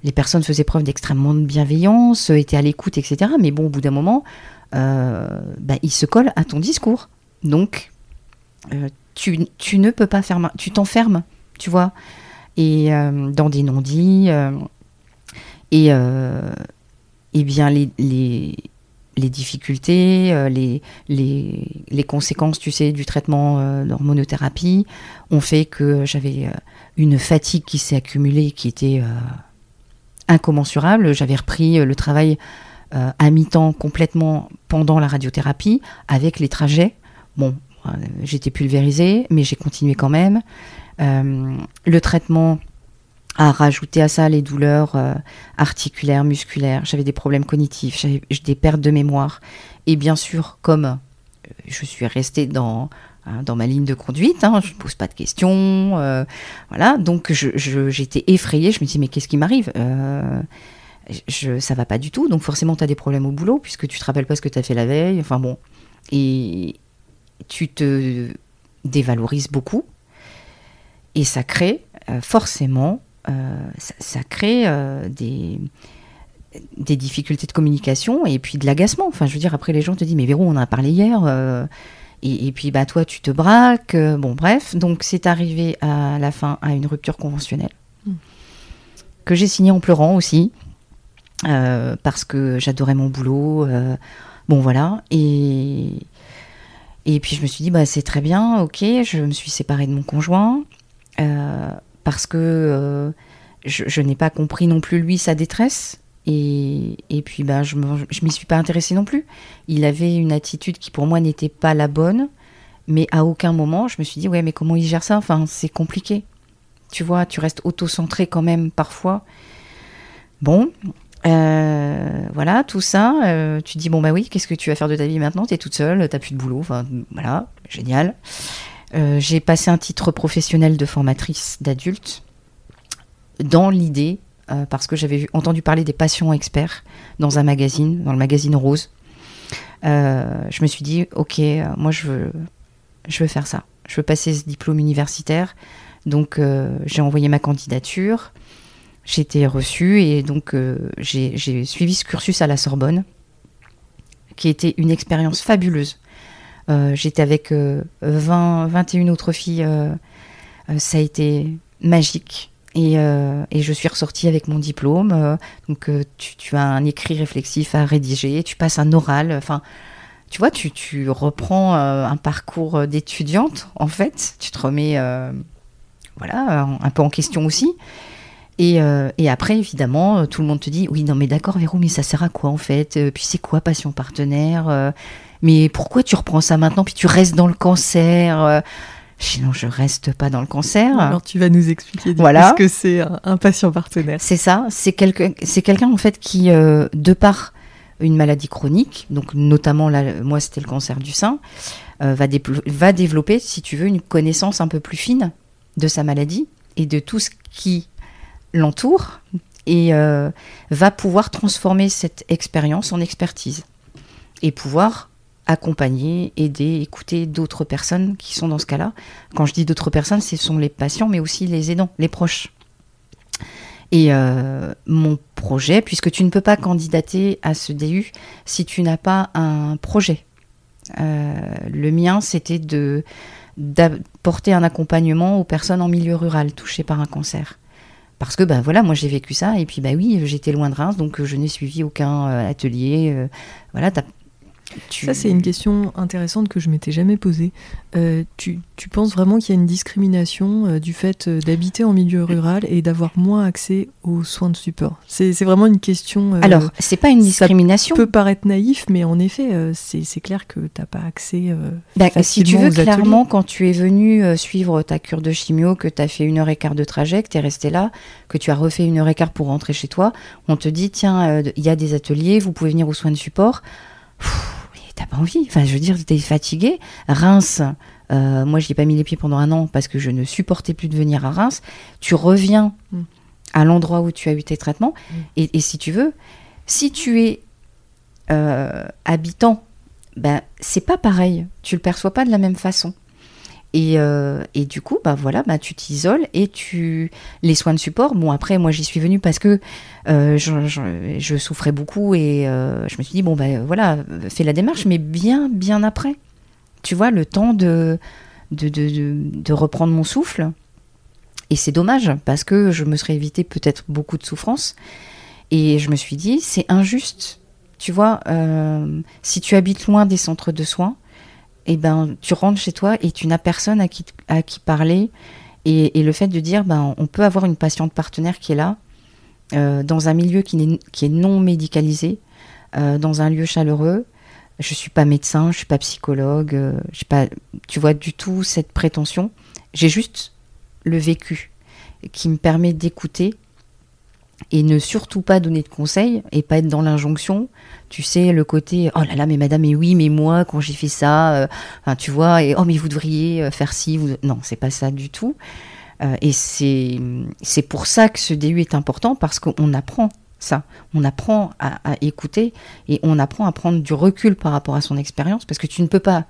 [SPEAKER 2] les personnes faisaient preuve d'extrêmement de bienveillance, étaient à l'écoute, etc. Mais bon, au bout d'un moment, bah, ils se collent à ton discours. Donc, tu, tu, ne peux pas faire, tu t'enfermes tu vois, et euh, dans des non-dits. Euh, et, euh, et bien, les, les, les difficultés, les, les, conséquences, tu sais, du traitement d'hormonothérapie ont fait que j'avais une fatigue qui s'est accumulée qui était incommensurable. J'avais repris le travail à mi-temps complètement pendant la radiothérapie avec les trajets. Bon, j'étais pulvérisée, mais j'ai continué quand même. Euh, le traitement a rajouté à ça les douleurs euh, articulaires, musculaires. J'avais des problèmes cognitifs, j'avais des pertes de mémoire. Et bien sûr, comme euh, je suis restée dans, hein, dans ma ligne de conduite, hein, je ne pose pas de questions. voilà, donc j'étais effrayée. Je me dis, mais qu'est-ce qui m'arrive je, Ça va pas du tout. Donc forcément, tu as des problèmes au boulot puisque tu te rappelles pas ce que tu as fait la veille. Enfin bon. Et tu te dévalorises beaucoup. Et ça crée euh, forcément, euh, ça, crée euh, des, des difficultés de communication et puis de l'agacement. Enfin, je veux dire, après les gens te disent, mais Véro, on en a parlé hier. Et, puis, bah, toi, tu te braques. bon, bref. Donc, c'est arrivé à la fin à une rupture conventionnelle hmm. que j'ai signée en pleurant aussi. parce que j'adorais mon boulot. bon, voilà. Et, et puis, je me suis dit, bah, c'est très bien, ok. Je me suis séparée de mon conjoint. Parce que euh, je, n'ai pas compris non plus lui sa détresse Et, puis, ben, je ne m'y suis pas intéressée non plus. Il avait une attitude qui, pour moi, n'était pas la bonne. Mais à aucun moment, je me suis dit, ouais, mais comment il gère ça? Enfin, c'est compliqué. Tu vois, tu restes auto-centré quand même parfois. Bon, euh, voilà, tout ça. Euh, tu dis, bon, bah oui, qu'est-ce que tu vas faire de ta vie maintenant? Tu es toute seule, tu plus de boulot. Enfin, voilà, génial. Euh, j'ai passé un titre professionnel de formatrice d'adultes dans l'idée, parce que j'avais entendu parler des patients experts dans un magazine, dans le magazine Rose. je me suis dit, ok, moi je veux, je veux faire ça. Je veux passer ce diplôme universitaire. Donc j'ai envoyé ma candidature. J'ai été reçue et donc euh, j'ai suivi ce cursus à la Sorbonne, qui était une expérience fabuleuse. Euh, j'étais avec 20, euh, 21 autres filles. ça a été magique. Et, je suis ressortie avec mon diplôme. donc, tu, as un écrit réflexif à rédiger, tu passes un oral. Enfin, tu vois, tu, tu reprends un parcours d'étudiante, en fait. Tu te remets voilà, un peu en question aussi. Euh, et, après, évidemment, euh, tout le monde te dit Oui, non, mais d'accord, Vérou, mais ça sert à quoi en fait? Euh, Puis c'est quoi passion partenaire? Mais pourquoi tu reprends ça maintenant Puis tu restes dans le cancer Sinon, je reste pas dans le cancer.
[SPEAKER 1] Alors, tu vas nous expliquer voilà. ce que c'est un, patient partenaire.
[SPEAKER 2] C'est ça. C'est quelqu'un, c'est quelqu'un en fait qui, de par une maladie chronique, donc notamment là, moi c'était le cancer du sein, va, va développer, si tu veux, une connaissance un peu plus fine de sa maladie et de tout ce qui l'entoure et euh, va pouvoir transformer cette expérience en expertise et pouvoir accompagner, aider, écouter d'autres personnes qui sont dans ce cas-là. Quand je dis d'autres personnes, ce sont les patients, mais aussi les aidants, les proches. Et euh, mon projet, puisque tu ne peux pas candidater à ce DU si tu n'as pas un projet. Euh, le mien, c'était d'apporter un accompagnement aux personnes en milieu rural touchées par un cancer. Parce que ben voilà, moi j'ai vécu ça et puis bah oui, j'étais loin de Reims, donc je n'ai suivi aucun euh, atelier. Euh, voilà,
[SPEAKER 1] ça, c'est une question intéressante que je m'étais jamais posée. Euh, tu, tu, penses vraiment qu'il y a une discrimination euh, du fait euh, d'habiter en milieu rural et d'avoir moins accès aux soins de support? C'est vraiment une question.
[SPEAKER 2] Alors, c'est pas une discrimination.
[SPEAKER 1] Ça peut paraître naïf, mais en effet, c'est clair que tu n'as pas accès.
[SPEAKER 2] Bah, si tu veux, clairement, quand tu es venu suivre ta cure de chimio, que tu as fait une heure et quart de trajet, que tu es resté là, que tu as refait une heure et quart pour rentrer chez toi, on te dit tiens, il y a des ateliers, vous pouvez venir aux soins de support t'as pas envie. Enfin, je veux dire, t'es fatigué. Reims, euh, moi, j'y ai pas mis les pieds pendant un an parce que je ne supportais plus de venir à Reims. Tu reviens mm. à l'endroit où tu as eu tes traitements. Mm. Et, si tu veux, si tu es euh, habitant, ben, c'est pas pareil. Tu le perçois pas de la même façon. Euh, et, du coup, bah voilà, bah tu t'isoles et tu les soins de support. Bon après, moi j'y suis venue parce que euh, je, souffrais beaucoup et euh, je me suis dit bon ben voilà, fais la démarche, mais bien bien après. Tu vois le temps de de, de, reprendre mon souffle. Et c'est dommage parce que je me serais évité peut-être beaucoup de souffrance. Et je me suis dit c'est injuste. Tu vois, si tu habites loin des centres de soins, eh ben, tu rentres chez toi et tu n'as personne à qui, à qui parler. Et, le fait de dire, ben, on peut avoir une patiente partenaire qui est là, euh, dans un milieu qui, est, qui est non médicalisé, euh, dans un lieu chaleureux. Je suis pas médecin, je suis pas psychologue, euh, je pas, tu vois, du tout cette prétention. J'ai juste le vécu qui me permet d'écouter et ne surtout pas donner de conseils et pas être dans l'injonction. Tu sais, le côté oh là là, mais madame, mais oui, mais moi, quand j'ai fait ça, euh, tu vois, et oh, mais vous devriez euh, faire ci. Vous... Non, c'est pas ça du tout. Euh, et c'est, c'est pour ça que ce DU est important parce qu'on apprend ça. On apprend à, écouter et on apprend à prendre du recul par rapport à son expérience parce que tu ne peux pas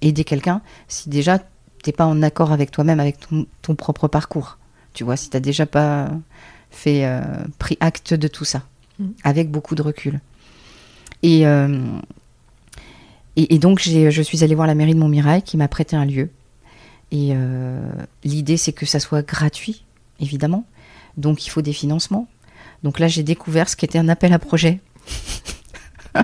[SPEAKER 2] aider quelqu'un si déjà tu n'es pas en accord avec toi-même, avec ton, ton propre parcours. Tu vois, si tu n'as déjà pas fait, euh, pris acte de tout ça, mm. avec beaucoup de recul. Euh, et, et, donc, je suis allée voir la mairie de Montmirail qui m'a prêté un lieu. Et euh, l'idée, c'est que ça soit gratuit, évidemment. Donc, il faut des financements. Donc là, j'ai découvert ce qu'était un appel à projet. *laughs*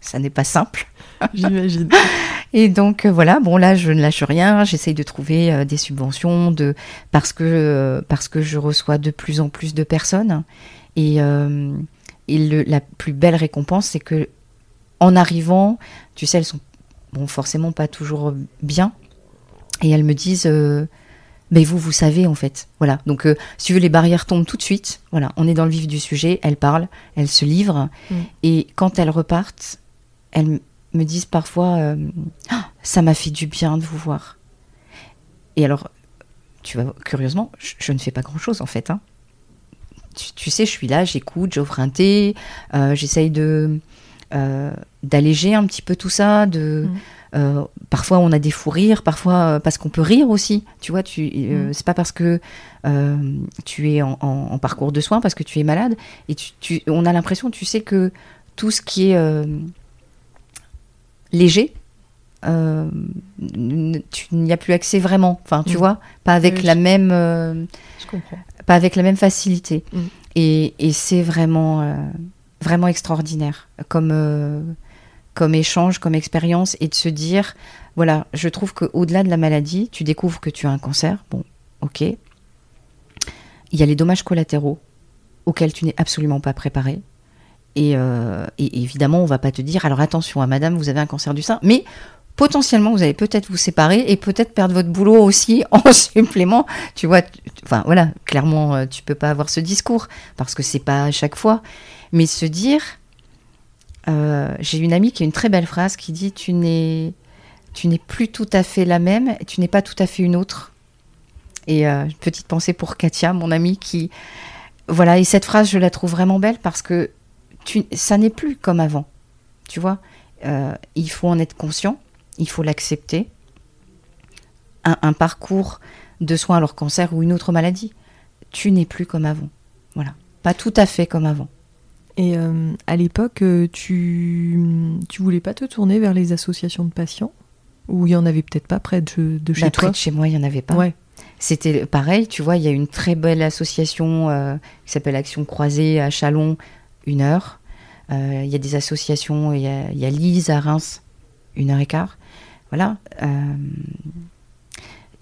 [SPEAKER 2] ça n'est pas simple.
[SPEAKER 1] J'imagine. *laughs*
[SPEAKER 2] Et donc euh, voilà, bon là je ne lâche rien, j'essaye de trouver euh, des subventions de parce que euh, parce que je reçois de plus en plus de personnes Et, et le- la plus belle récompense, c'est que en arrivant, tu sais, elles sont bon, forcément pas toujours bien. Et elles me disent, euh, mais vous, vous savez en fait. Voilà. Donc, euh, si tu veux, les barrières tombent tout de suite. Voilà, on est dans le vif du sujet. Elles parlent, elles se livrent.
[SPEAKER 1] Mm.
[SPEAKER 2] Et quand elles repartent, elles me disent parfois, euh, Ah, ça m'a fait du bien de vous voir. Et alors, tu vas curieusement, je, je ne fais pas grand chose en fait. hein. Tu, tu sais, je suis là, j'écoute, j'offre un thé, euh, j'essaye de euh, d'alléger un petit peu tout ça. De
[SPEAKER 1] Mm.
[SPEAKER 2] parfois on a des fous rires, parfois parce qu'on peut rire aussi. Tu vois, tu
[SPEAKER 1] Mm.
[SPEAKER 2] c'est pas parce que tu es en, en- en parcours de soins, parce que tu es malade et tu, tu- on a l'impression, tu sais que tout ce qui est léger. euh, tu n'y as plus accès vraiment, enfin tu
[SPEAKER 1] Mm.
[SPEAKER 2] vois, pas avec
[SPEAKER 1] Oui,
[SPEAKER 2] la
[SPEAKER 1] je-
[SPEAKER 2] même euh,
[SPEAKER 1] Je comprends.
[SPEAKER 2] pas avec la même facilité.
[SPEAKER 1] Mm.
[SPEAKER 2] Et, et c'est vraiment, euh, vraiment extraordinaire comme, euh, comme échange, comme expérience, et de se dire, voilà, je trouve qu'au-delà de la maladie, tu découvres que tu as un cancer, bon, ok. Il y a les dommages collatéraux auxquels tu n'es absolument pas préparé. Et, euh, et évidemment, on va pas te dire, alors attention à madame, vous avez un cancer du sein, mais potentiellement, vous allez peut-être vous séparer et peut-être perdre votre boulot aussi *laughs* en supplément. Tu vois, enfin voilà, clairement, euh, tu peux pas avoir ce discours parce que c'est pas à chaque fois. Mais se dire, euh, j'ai une amie qui a une très belle phrase qui dit, tu n'es, plus tout à fait la même, tu n'es pas tout à fait une autre. Et petite pensée pour Katia, mon amie, qui, voilà, et cette phrase, je la trouve vraiment belle parce que tu, ça n'est plus comme avant. Tu vois, Euh, il faut en être conscient, il faut l'accepter. Un, un parcours de soins à leur cancer ou une autre maladie, tu n'es plus comme avant. Voilà, pas tout à fait comme avant.
[SPEAKER 1] Et euh, à l'époque, euh, tu, tu voulais pas te tourner vers les associations de patients? Ou il y en avait peut-être pas près de, de chez
[SPEAKER 2] Bah,
[SPEAKER 1] toi?
[SPEAKER 2] près de chez moi, il n'y en avait pas.
[SPEAKER 1] Ouais.
[SPEAKER 2] C'était pareil, tu vois, il y a une très belle association euh, qui s'appelle Action Croisée à Chalon, une heure. Euh, Il y a des associations, il y a, il y a Lise à Reims, une heure et quart. Voilà. euh,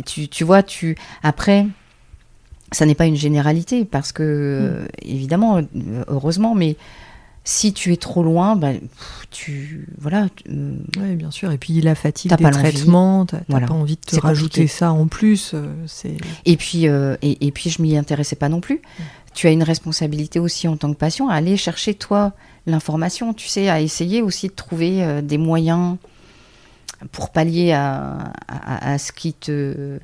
[SPEAKER 2] tu, tu vois, tu après, ça n'est pas une généralité parce que, euh, évidemment, heureusement, mais si tu es trop loin, ben, pff, tu voilà, tu- euh,
[SPEAKER 1] Oui, bien sûr. Et puis la fatigue des
[SPEAKER 2] pas
[SPEAKER 1] traitements, t'as
[SPEAKER 2] Voilà.
[SPEAKER 1] pas envie de te rajouter
[SPEAKER 2] compliqué.
[SPEAKER 1] ça en plus. euh, c'est
[SPEAKER 2] Et puis, euh, et, et puis je m'y intéressais pas non plus. Tu as une responsabilité aussi en tant que patient à aller chercher toi l'information, tu sais, à essayer aussi de trouver euh, des moyens pour pallier à, à- à ce qui te euh,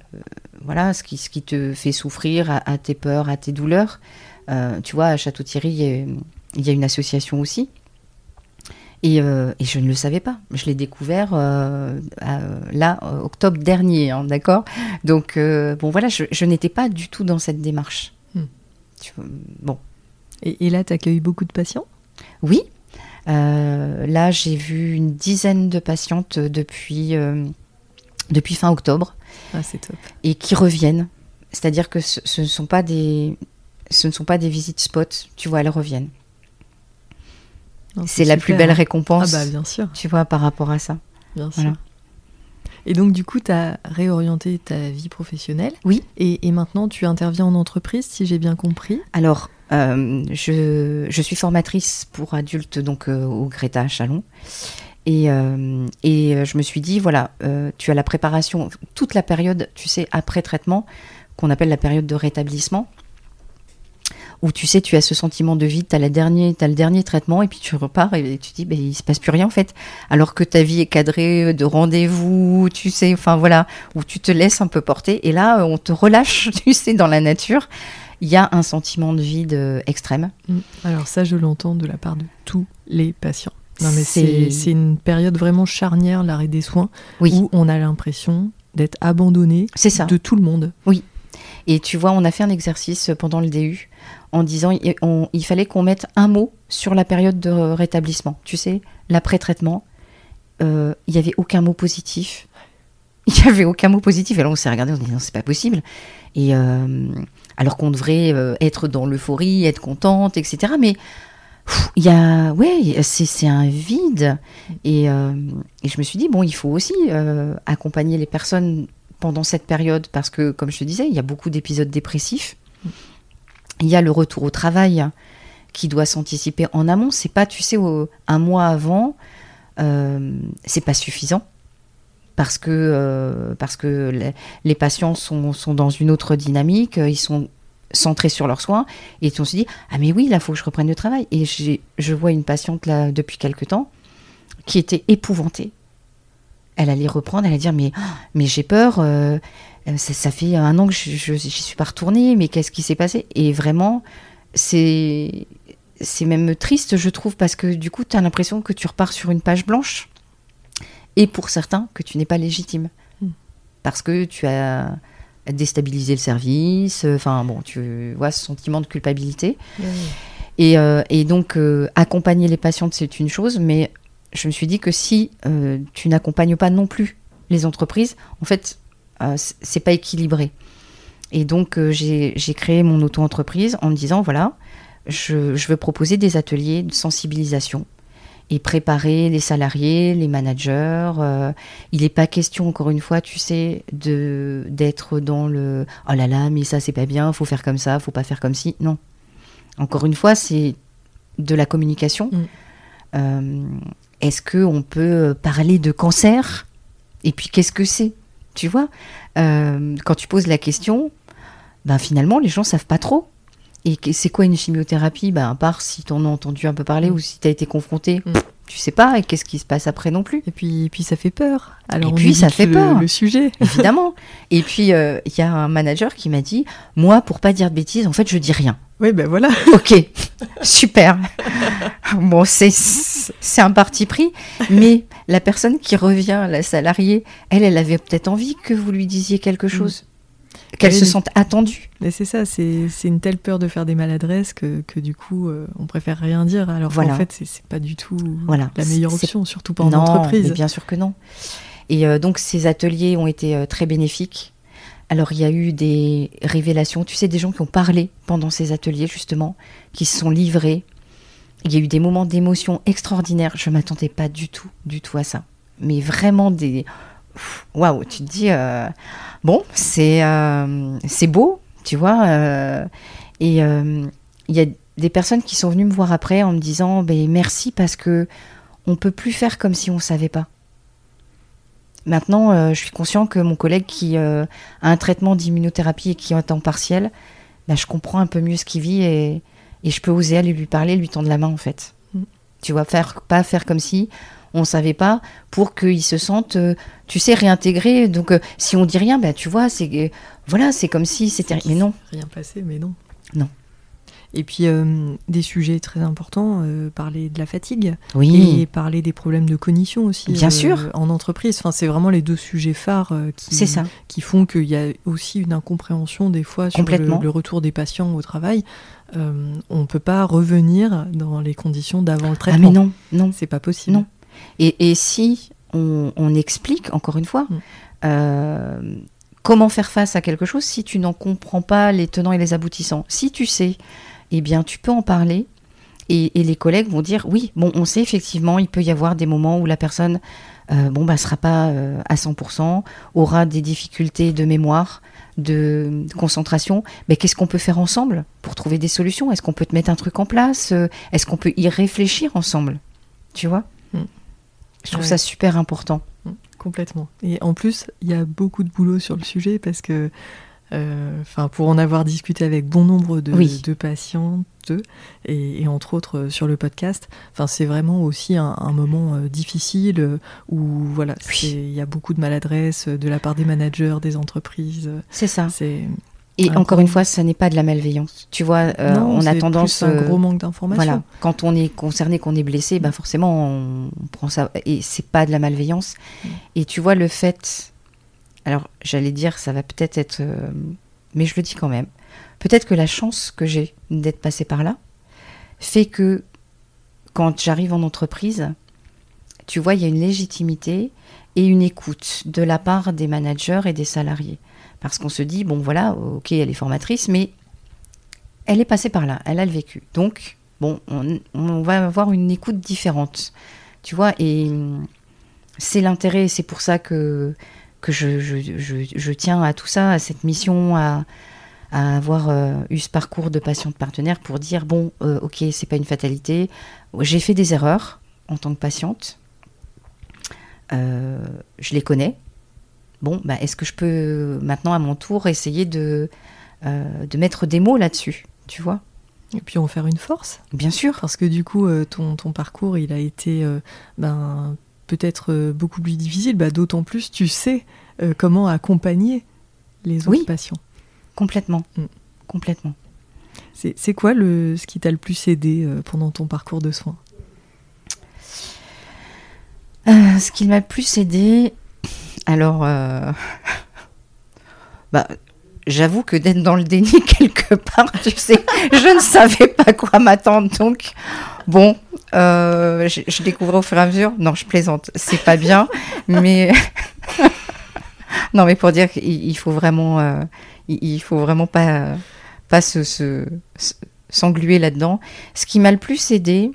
[SPEAKER 2] voilà, ce qui, ce qui te fait souffrir, à, à tes peurs, à tes douleurs. Tu vois, à Château-Thierry, il y a- une association aussi. Et, euh, et je ne le savais pas. Je l'ai découvert euh, à- là, euh, octobre dernier, hein, d'accord? Donc, euh, bon, voilà, je, je n'étais pas du tout dans cette démarche.
[SPEAKER 1] Hmm.
[SPEAKER 2] Tu bon,
[SPEAKER 1] et, et là, t'accueilles beaucoup de patients?
[SPEAKER 2] Oui. Là, j'ai vu une dizaine de patientes depuis, depuis fin octobre
[SPEAKER 1] Ah, c'est top.
[SPEAKER 2] et qui reviennent. C'est-à-dire que ce, ce ne sont pas des, ce ne sont pas des visites spot. Tu vois, elles reviennent. C'est la plus belle
[SPEAKER 1] hein.
[SPEAKER 2] récompense.
[SPEAKER 1] Ah bah bien sûr,
[SPEAKER 2] Tu vois, par rapport à ça.
[SPEAKER 1] bien sûr.
[SPEAKER 2] Voilà.
[SPEAKER 1] Et donc du coup, tu as réorienté ta vie professionnelle.
[SPEAKER 2] Oui.
[SPEAKER 1] Et, et maintenant, tu interviens en entreprise, si j'ai bien compris.
[SPEAKER 2] Alors, euh, je, je suis formatrice pour adultes donc euh, au Greta à Chalon. Et, euh, et je me suis dit, voilà, tu as la préparation, toute la période, tu sais, après traitement, qu'on appelle la période de rétablissement, où tu sais, tu as ce sentiment de vide, tu as, as le dernier traitement, et puis tu repars et tu dis, ben, il se passe plus rien en fait. Alors que ta vie est cadrée de rendez-vous, tu sais, enfin voilà, où tu te laisses un peu porter, et là, euh, on te relâche, *laughs* tu sais, dans la nature. Il y a un sentiment de vide euh, extrême.
[SPEAKER 1] Mm. Alors ça, je l'entends de la part de tous les patients. Non mais
[SPEAKER 2] C'est-
[SPEAKER 1] une période vraiment charnière, l'arrêt des soins,
[SPEAKER 2] Oui,
[SPEAKER 1] où on a l'impression d'être abandonné de tout le monde.
[SPEAKER 2] Et tu vois, on a fait un exercice pendant le DU en disant il, on- il fallait qu'on mette un mot sur la période de rétablissement. Tu sais, l'après-traitement, euh, il n'y avait aucun mot positif. *laughs* Il n'y avait aucun mot positif. Là, on s'est regardé, on s'est dit non, c'est pas possible. Et euh, alors qu'on devrait euh, être dans l'euphorie, être contente, etc. Mais il y a, ouais, c'est un vide. Et, euh, je me suis dit bon, il faut aussi euh, accompagner les personnes pendant cette période parce que, comme je te disais, il y a beaucoup d'épisodes dépressifs. Il y a le retour au travail qui doit s'anticiper en amont. C'est pas, tu sais, un mois avant, euh, c'est pas suffisant parce que, euh, parce que les, patients sont, sont, dans une autre dynamique, ils sont centrés sur leurs soins, et on se dit, ah mais oui, là, faut que je reprenne le travail. Et je vois une patiente là depuis quelque temps qui était épouvantée. Elle allait reprendre, elle allait dire, mais, mais j'ai peur, euh, ça, ça, fait un an que je n'y suis pas retournée, mais qu'est-ce qui s'est passé? Et vraiment, c'est c'est même triste, je trouve, parce que du coup, tu as l'impression que tu repars sur une page blanche. Et pour certains, que tu n'es pas légitime. Hmm. Parce que tu as déstabilisé le service. Enfin, bon, tu vois ce sentiment de culpabilité. Et, euh, et, donc, euh, accompagner les patientes, c'est une chose, mais je me suis dit que si euh, tu n'accompagnes pas non plus les entreprises, en fait, c'est pas équilibré. Et donc, j'ai créé mon auto-entreprise en me disant voilà, je, veux proposer des ateliers de sensibilisation et préparer les salariés, les managers. Euh, il n'est pas question, encore une fois, tu sais, de d'être dans le oh là là, mais ça c'est pas bien, faut faire comme ça, faut pas faire comme si. Non. Encore une fois, c'est de la communication. Mm. Euh, est-ce que on peut parler de cancer? Et puis qu'est-ce que c'est? Tu vois, euh, quand tu poses la question, ben finalement les gens savent pas trop. Et c'est quoi une chimiothérapie? Ben, À part si tu en as entendu un peu parler mm. ou si tu as été confronté, mm. tu sais pas. Et qu'est-ce qui se passe après non plus?
[SPEAKER 1] Et puis, puis ça fait peur.
[SPEAKER 2] Alors et puis ça fait peur.
[SPEAKER 1] Le sujet. *laughs*
[SPEAKER 2] Évidemment. et puis euh, il y a un manager qui m'a dit Moi, pour pas dire de bêtises, en fait, je dis rien.
[SPEAKER 1] Oui, ben voilà. *laughs*
[SPEAKER 2] ok, super. bon, c'est un parti pris, mais la personne qui revient, la salariée, elle, elle avait peut-être envie que vous lui disiez quelque mm. chose qu'elles se sentent attendues.
[SPEAKER 1] Mais c'est ça, c'est une telle peur de faire des maladresses que, que du coup, euh, on préfère rien dire. Alors voilà. qu'en fait, c'est pas du tout la meilleure option, surtout pas en entreprise.
[SPEAKER 2] bien sûr que non. Et euh, donc, ces ateliers ont été euh, très bénéfiques. Alors, il y a eu des révélations, tu sais, des gens qui ont parlé pendant ces ateliers, justement, qui se sont livrés. Il y a eu des moments d'émotion extraordinaires. Je m'attendais pas du tout, du tout à ça. Mais vraiment des. Waouh, tu te dis bon, c'est euh, c'est beau, tu vois. Euh, et euh, il y a des personnes qui sont venues me voir après en me disant ben, merci parce que on peut plus faire comme si on savait pas. Maintenant, je suis conscient que mon collègue qui a un traitement d'immunothérapie et qui est en temps partiel, ben, je comprends un peu mieux ce qu'il vit et, et, je peux oser aller lui parler, lui tendre la main en fait. Mm. Tu vois, faire, pas faire comme si on ne savait pas, pour qu'ils se sentent, euh, tu sais, réintégrés. Donc, euh, si on dit rien, ben, tu vois, c'est euh, voilà, c'est comme si c'était. Mais non.
[SPEAKER 1] Rien passé, mais non.
[SPEAKER 2] Non.
[SPEAKER 1] Et puis des sujets très importants, parler de la fatigue
[SPEAKER 2] oui.
[SPEAKER 1] et parler des problèmes de cognition aussi.
[SPEAKER 2] Bien sûr.
[SPEAKER 1] En entreprise, enfin, c'est vraiment les deux sujets phares qui,
[SPEAKER 2] ça.
[SPEAKER 1] qui font qu'il y a aussi une incompréhension des fois sur le, le, retour des patients au travail. on ne peut pas revenir dans les conditions d'avant le traitement.
[SPEAKER 2] Ah mais non, non,
[SPEAKER 1] c'est pas possible.
[SPEAKER 2] Non. Et, si on, explique, encore une fois, mm. euh, comment faire face à quelque chose si tu n'en comprends pas les tenants et les aboutissants? Si tu sais, eh bien, tu peux en parler. Et, les collègues vont dire oui, bon, on sait effectivement, il peut y avoir des moments où la personne, euh, bon, bah, sera pas euh, à 100%, aura des difficultés de mémoire, de, concentration. Mais qu'est-ce qu'on peut faire ensemble pour trouver des solutions? Est-ce qu'on peut te mettre un truc en place? Est-ce qu'on peut y réfléchir ensemble? Tu vois? Mm. Je trouve ça super important.
[SPEAKER 1] Mm, complètement. Et en plus, il y a beaucoup de boulot sur le sujet parce que, euh, enfin, pour en avoir discuté avec bon nombre de, de patientes et, entre autres euh, sur le podcast, enfin, c'est vraiment aussi un, moment euh, difficile où voilà, il y a beaucoup de maladresse de la part des managers, des entreprises.
[SPEAKER 2] C'est ça. C'est et encore une fois, ça n'est pas de la malveillance. Tu vois, euh, on a tendance.
[SPEAKER 1] C'est un gros manque d'information. Voilà.
[SPEAKER 2] Quand on est concerné, qu'on est blessé, ben forcément, on, prend ça. Et c'est pas de la malveillance. Mm. Et tu vois, le fait. Alors, j'allais dire, ça va peut-être être. Euh, mais je le dis quand même. Peut-être que la chance que j'ai d'être passé par là fait que quand j'arrive en entreprise, tu vois, il y a une légitimité et une écoute de la part des managers et des salariés. Parce qu'on se dit, bon voilà, ok, elle est formatrice, mais elle est passée par là, elle a le vécu. Donc, bon, on, va avoir une écoute différente. Tu vois, et c'est l'intérêt, c'est pour ça que, que je, je, tiens à tout ça, à cette mission, à, à avoir eu ce parcours de patiente partenaire pour dire bon, ok, c'est pas une fatalité. J'ai fait des erreurs en tant que patiente. je les connais. Bon, bah, est-ce que je peux maintenant à mon tour essayer de, de mettre des mots là-dessus, tu vois?
[SPEAKER 1] Et puis en faire une force.
[SPEAKER 2] Bien sûr.
[SPEAKER 1] Parce que du coup, euh, ton, ton parcours, il a été euh, ben, peut-être euh, beaucoup plus difficile. Bah, D'autant plus, tu sais comment accompagner les autres
[SPEAKER 2] oui,
[SPEAKER 1] patients.
[SPEAKER 2] Complètement. Mm. Complètement.
[SPEAKER 1] C'est quoi le, ce qui t'a le plus aidé pendant ton parcours de soins?
[SPEAKER 2] Ce qui m'a le plus aidé, alors, *laughs* bah, j'avoue que d'être dans le déni *laughs* quelque part, tu sais, je ne savais pas quoi m'attendre. Donc, bon, euh, je, je, découvrais au fur et à mesure. Non, je plaisante, c'est pas bien, *laughs* mais *laughs* non, mais pour dire qu'il faut vraiment, euh, il, faut vraiment pas, pas se, s'engluer là-dedans. Ce qui m'a le plus aidé,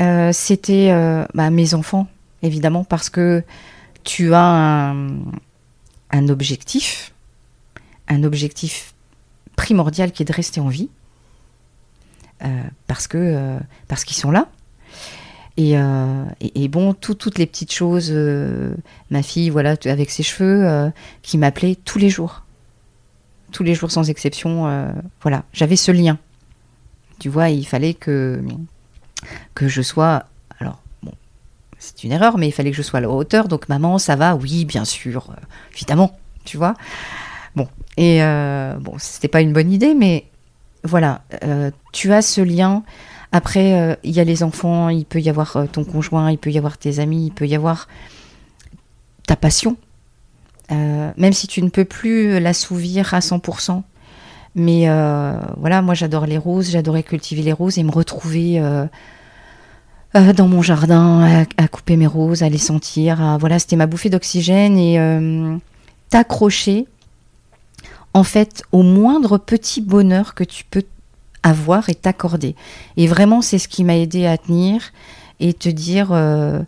[SPEAKER 2] euh, c'était bah, mes enfants, évidemment, parce que tu as un, un objectif un objectif primordial qui est de rester en vie, parce que euh, parce qu'ils sont là. Et, euh, et, bon, toutes les petites choses, ma fille, voilà, avec ses cheveux, qui m'appelait tous les jours, tous les jours sans exception. voilà, j'avais ce lien. Tu vois, il fallait que que je sois. Alors, bon, c'est une erreur, mais il fallait que je sois à la hauteur. Donc, maman, ça va? Oui, bien sûr, évidemment. Tu vois. Bon, et euh, bon, c'était pas une bonne idée, mais voilà, euh, tu as ce lien. Après, euh, il y a les enfants, il peut y avoir euh, ton conjoint, il peut y avoir tes amis, il peut y avoir ta passion. même si tu ne peux plus l'assouvir à 100%. Mais voilà, moi j'adore les roses, j'adorais cultiver les roses et me retrouver dans mon jardin à, à, couper mes roses, à les sentir. voilà, c'était ma bouffée d'oxygène et t'accrocher en fait au moindre petit bonheur que tu peux avoir et t'accorder. Et vraiment, c'est ce qui m'a aidé à tenir et te dire euh,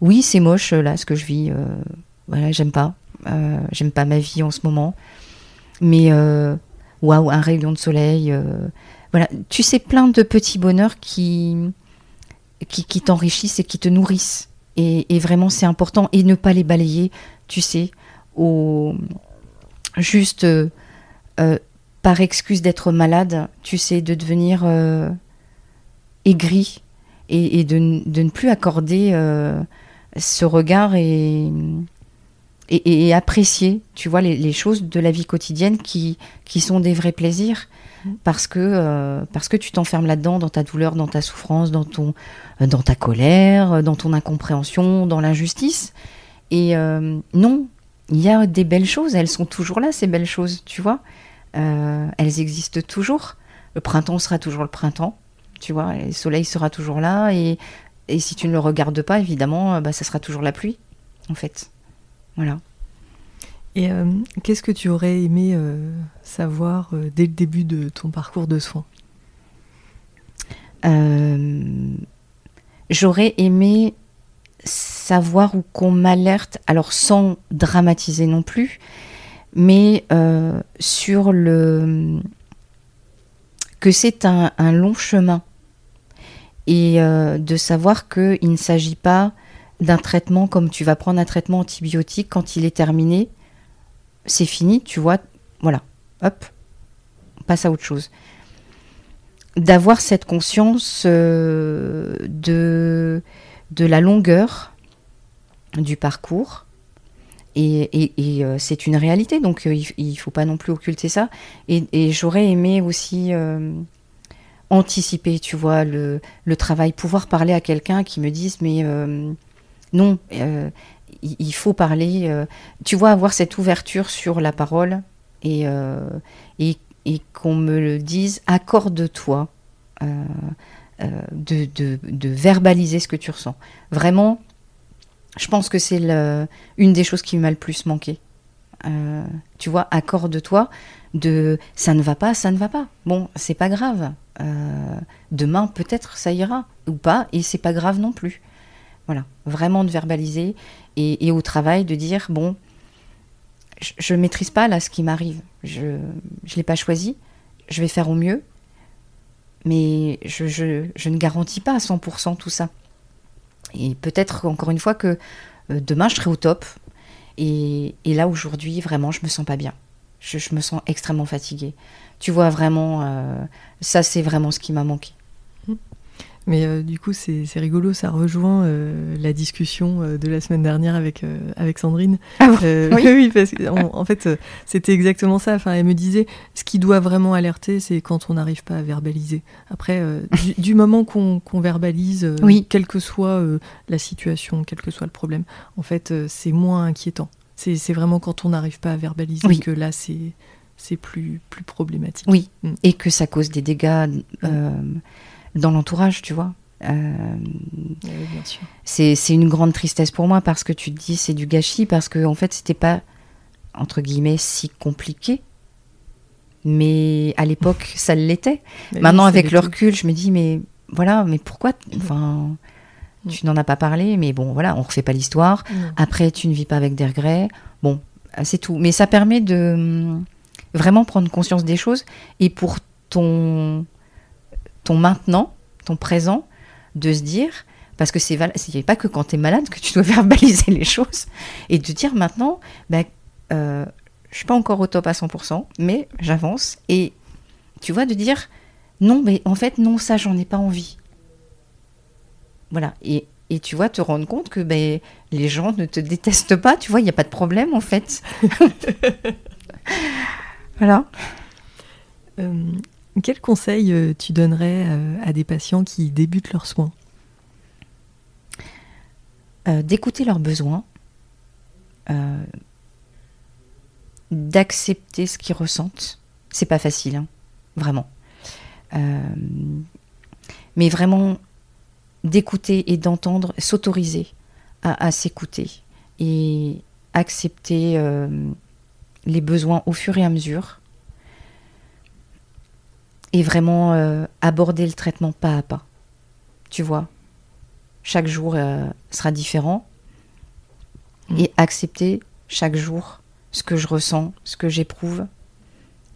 [SPEAKER 2] oui, c'est moche là ce que je vis. Euh, voilà, j'aime pas. Euh, j'aime pas ma vie en ce moment. Mais waouh, un rayon de soleil. voilà, tu sais, plein de petits bonheurs qui, qui, t'enrichissent et qui te nourrissent. Et, et vraiment, c'est important. Et ne pas les balayer, tu sais, au, juste euh, par excuse d'être malade, tu sais, de devenir euh, aigri et, de, ne plus accorder euh, ce regard et, et, apprécier, tu vois, les, choses de la vie quotidienne qui, qui sont des vrais plaisirs. Parce que, parce que tu t'enfermes là-dedans, dans ta douleur, dans ta souffrance, dans, ton, dans ta colère, dans ton incompréhension, dans l'injustice. Et non, il y a des belles choses, elles sont toujours là, ces belles choses, tu vois. Euh, elles existent toujours. Le printemps sera toujours le printemps, tu vois, le soleil sera toujours là, et, et si tu ne le regardes pas, évidemment, euh, bah, ça sera toujours la pluie, en fait. Voilà.
[SPEAKER 1] Et euh, qu'est-ce que tu aurais aimé savoir dès le début de ton parcours de soins?
[SPEAKER 2] J'aurais aimé savoir ou qu'on m'alerte, alors sans dramatiser non plus, mais euh, sur le que c'est un, long chemin et euh, de savoir qu'il ne s'agit pas d'un traitement comme tu vas prendre un traitement antibiotique quand il est terminé, c'est fini, tu vois, voilà, hop, on passe à autre chose. D'avoir cette conscience euh, de, de la longueur du parcours, et, euh, c'est une réalité, donc euh, il ne faut pas non plus occulter ça. Et, j'aurais aimé aussi euh, anticiper, tu vois, le, travail, pouvoir parler à quelqu'un qui me dise, mais non, il, faut parler, tu vois, avoir cette ouverture sur la parole et, et, qu'on me le dise, accorde-toi de, de verbaliser ce que tu ressens. Vraiment, je pense que c'est une des choses qui m'a le plus manqué. Euh, tu vois, accorde-toi de ça ne va pas, ça ne va pas. Bon, c'est pas grave. Euh, demain, peut-être ça ira ou pas, et c'est pas grave non plus. Voilà, vraiment de verbaliser et, au travail de dire bon, je maîtrise pas là ce qui m'arrive. Je ne l'ai pas choisi. Je vais faire au mieux. Mais je, je, je ne garantis pas à 100% tout ça. Et peut-être, encore une fois, que euh, demain, je serai au top. Et, là, aujourd'hui, vraiment, je me sens pas bien. Je, je, me sens extrêmement fatiguée. Tu vois, vraiment, euh, ça, c'est vraiment ce qui m'a manqué.
[SPEAKER 1] Mais euh, du coup, c'est rigolo, ça rejoint euh, la discussion euh, de la semaine dernière avec, avec Sandrine.
[SPEAKER 2] Ah bon
[SPEAKER 1] oui. *laughs* oui, parce qu'en en fait, c'était exactement ça. Enfin, elle me disait, ce qui doit vraiment alerter, c'est quand on n'arrive pas à verbaliser. Après, du, du, moment qu'on qu verbalise,
[SPEAKER 2] oui.
[SPEAKER 1] quelle que soit la situation, quel que soit le problème, en fait, c'est moins inquiétant. C'est vraiment quand on n'arrive pas à verbaliser
[SPEAKER 2] oui.
[SPEAKER 1] que là, c'est plus, plus problématique.
[SPEAKER 2] Oui, mm. et que ça cause des dégâts dans l'entourage, tu vois. Euh,
[SPEAKER 1] oui,
[SPEAKER 2] c'est une grande tristesse pour moi parce que tu te dis c'est du gâchis, parce que en fait c'était pas, entre guillemets, si compliqué. Mais à l'époque, *laughs* ça l'était. Maintenant, oui, avec le recul, je me dis, mais voilà, mais pourquoi Enfin, tu n'en as pas parlé, mais bon, voilà, on refait pas l'histoire. Après, tu ne vis pas avec des regrets. Bon, c'est tout. Mais ça permet de vraiment prendre conscience des choses et pour ton, ton maintenant, ton présent, de se dire, parce que c'est pas que quand tu es malade que tu dois *laughs* verbaliser les choses, et de dire maintenant, ben, euh, je suis pas encore au top à 100%, mais j'avance, et tu vois, de dire, non, mais en fait, non, ça, j'en ai pas envie. Voilà, et, et tu vois, te rendre compte que ben, les gens ne te détestent pas, tu vois, il n'y a pas de problème en fait. *laughs* Voilà.
[SPEAKER 1] Euh, quel conseil euh, tu donnerais euh, à des patients qui débutent leurs soins?
[SPEAKER 2] Euh, D'écouter leurs besoins, d'accepter ce qu'ils ressentent. C'est pas facile, hein, vraiment. mais vraiment d'écouter et d'entendre, s'autoriser à, à s'écouter et accepter les besoins au fur et à mesure et vraiment euh, aborder le traitement pas à pas. Tu vois, chaque jour euh, sera différent mmh. et accepter chaque jour ce que je ressens, ce que j'éprouve.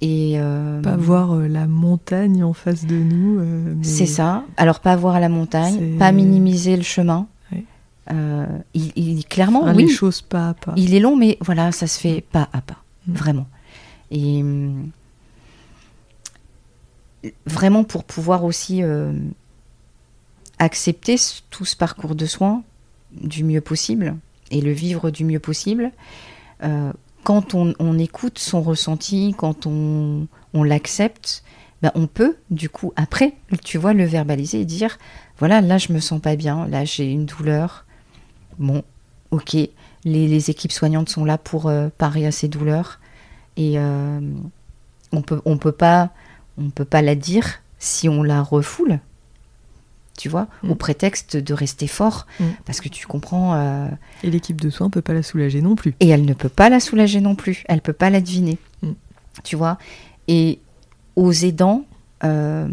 [SPEAKER 2] Et euh,
[SPEAKER 1] pas voir la montagne en face de nous.
[SPEAKER 2] C'est ça. Alors pas voir la montagne, pas minimiser le chemin. Il, il, clairement, oui.
[SPEAKER 1] les choses pas à pas.
[SPEAKER 2] Il est long, mais voilà, ça se fait pas à pas. Vraiment. Et vraiment pour pouvoir aussi euh, accepter tout ce parcours de soins du mieux possible et le vivre du mieux possible, euh, quand on, écoute son ressenti, quand on, on l'accepte, ben on peut du coup après, tu vois, le verbaliser et dire, voilà, là je me sens pas bien, là j'ai une douleur. Bon, ok, les, les, équipes soignantes sont là pour euh, parer à ces douleurs et on peut on peut pas on peut pas la dire si on la refoule tu vois mm. au prétexte de rester fort mm. parce que tu comprends euh...
[SPEAKER 1] et l'équipe de soins peut pas la soulager non plus
[SPEAKER 2] et elle ne peut pas la soulager non plus elle peut pas la deviner mm. tu vois et aux aidants euh,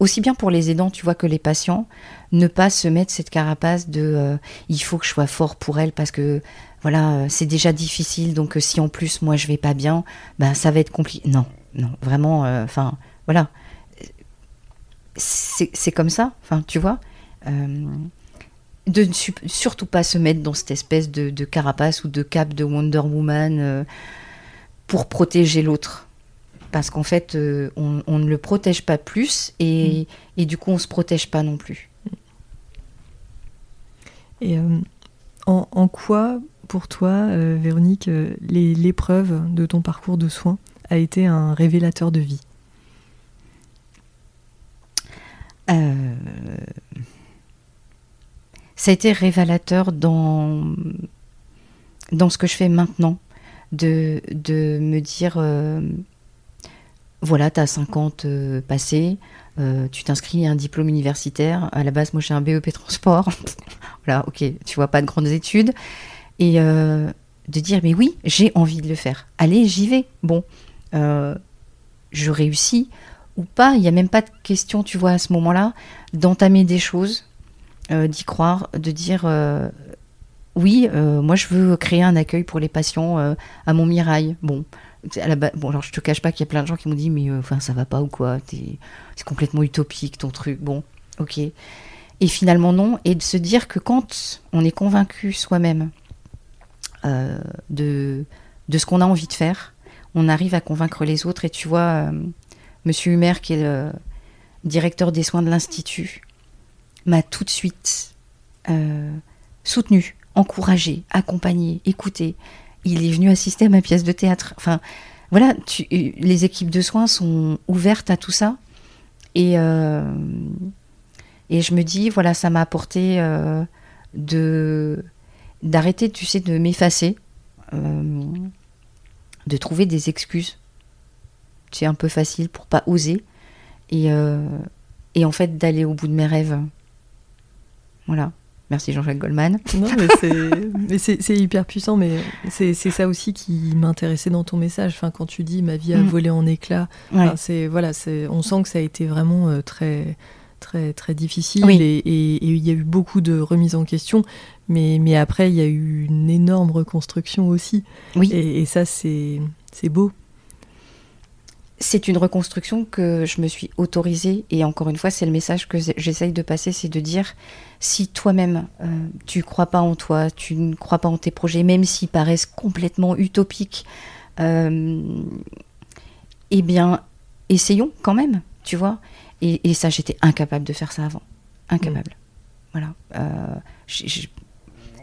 [SPEAKER 2] aussi bien pour les aidants, tu vois, que les patients, ne pas se mettre cette carapace de euh, il faut que je sois fort pour elle parce que voilà, c'est déjà difficile, donc si en plus moi je vais pas bien, ben ça va être compliqué. Non, non, vraiment, enfin, euh, voilà. C'est comme ça, enfin, tu vois. de ne surtout pas se mettre dans cette espèce de, carapace ou de cape de Wonder Woman pour protéger l'autre parce qu'en fait, euh, on, ne le protège pas plus et, et, du coup, on ne se protège pas non plus.
[SPEAKER 1] Et euh, en, quoi, pour toi, euh, Véronique, l'épreuve de ton parcours de soins? A été un révélateur de vie
[SPEAKER 2] Ça a été révélateur dans, ce que je fais maintenant, de, me dire voilà, tu as 50 euh, passés, euh, tu t'inscris à un diplôme universitaire. À la base, moi, j'ai un BEP transport. *laughs* voilà, ok, tu vois, pas de grandes études. Et euh, de dire, mais oui, j'ai envie de le faire. Allez, j'y vais. Bon, euh, je réussis ou pas. Il n'y a même pas de question, tu vois, à ce moment-là, d'entamer des choses, euh, d'y croire, de dire, oui, moi je veux créer un accueil pour les patients à Montmirail. Bon, à la bon, alors je te cache pas qu'il y a plein de gens qui m'ont dit mais enfin ça va pas ou quoi, c'est complètement utopique ton truc. Bon, ok. Et finalement non, et de se dire que quand on est convaincu soi-même de, de ce qu'on a envie de faire, on arrive à convaincre les autres. Et tu vois, Monsieur Humer, qui est le directeur des soins de l'Institut, m'a tout de suite euh, soutenu, encouragé, accompagné, écouté. Il est venu assister à ma pièce de théâtre. Enfin, voilà, les équipes de soins sont ouvertes à tout ça. Et, euh, je me dis, voilà, ça m'a apporté euh, d'arrêter, tu sais, de m'effacer, de trouver des excuses c'est un peu facile pour pas oser. Et, euh, et en fait, d'aller au bout de mes rêves. Voilà. Merci Jean-Jacques Goldman.
[SPEAKER 1] Non, mais c'est hyper puissant, mais c'est ça aussi qui m'intéressait dans ton message. Enfin, quand tu dis ma vie a mm. volé en éclats, c'est voilà, on sent que ça a été vraiment euh, très très très difficile et il y a eu beaucoup de remises en question. Mais, mais après, il y a eu une énorme reconstruction aussi. Oui. Et, et ça, c'est beau
[SPEAKER 2] c'est une reconstruction que je me suis autorisée, et encore une fois, c'est le message que j'essaye de passer, c'est de dire, si toi-même, euh, tu ne crois pas en toi, tu ne crois pas en tes projets, même s'ils paraissent complètement utopiques, euh, eh bien, essayons quand même, tu vois. Et, ça, j'étais incapable de faire ça avant. Incapable. Mm. Voilà. Euh,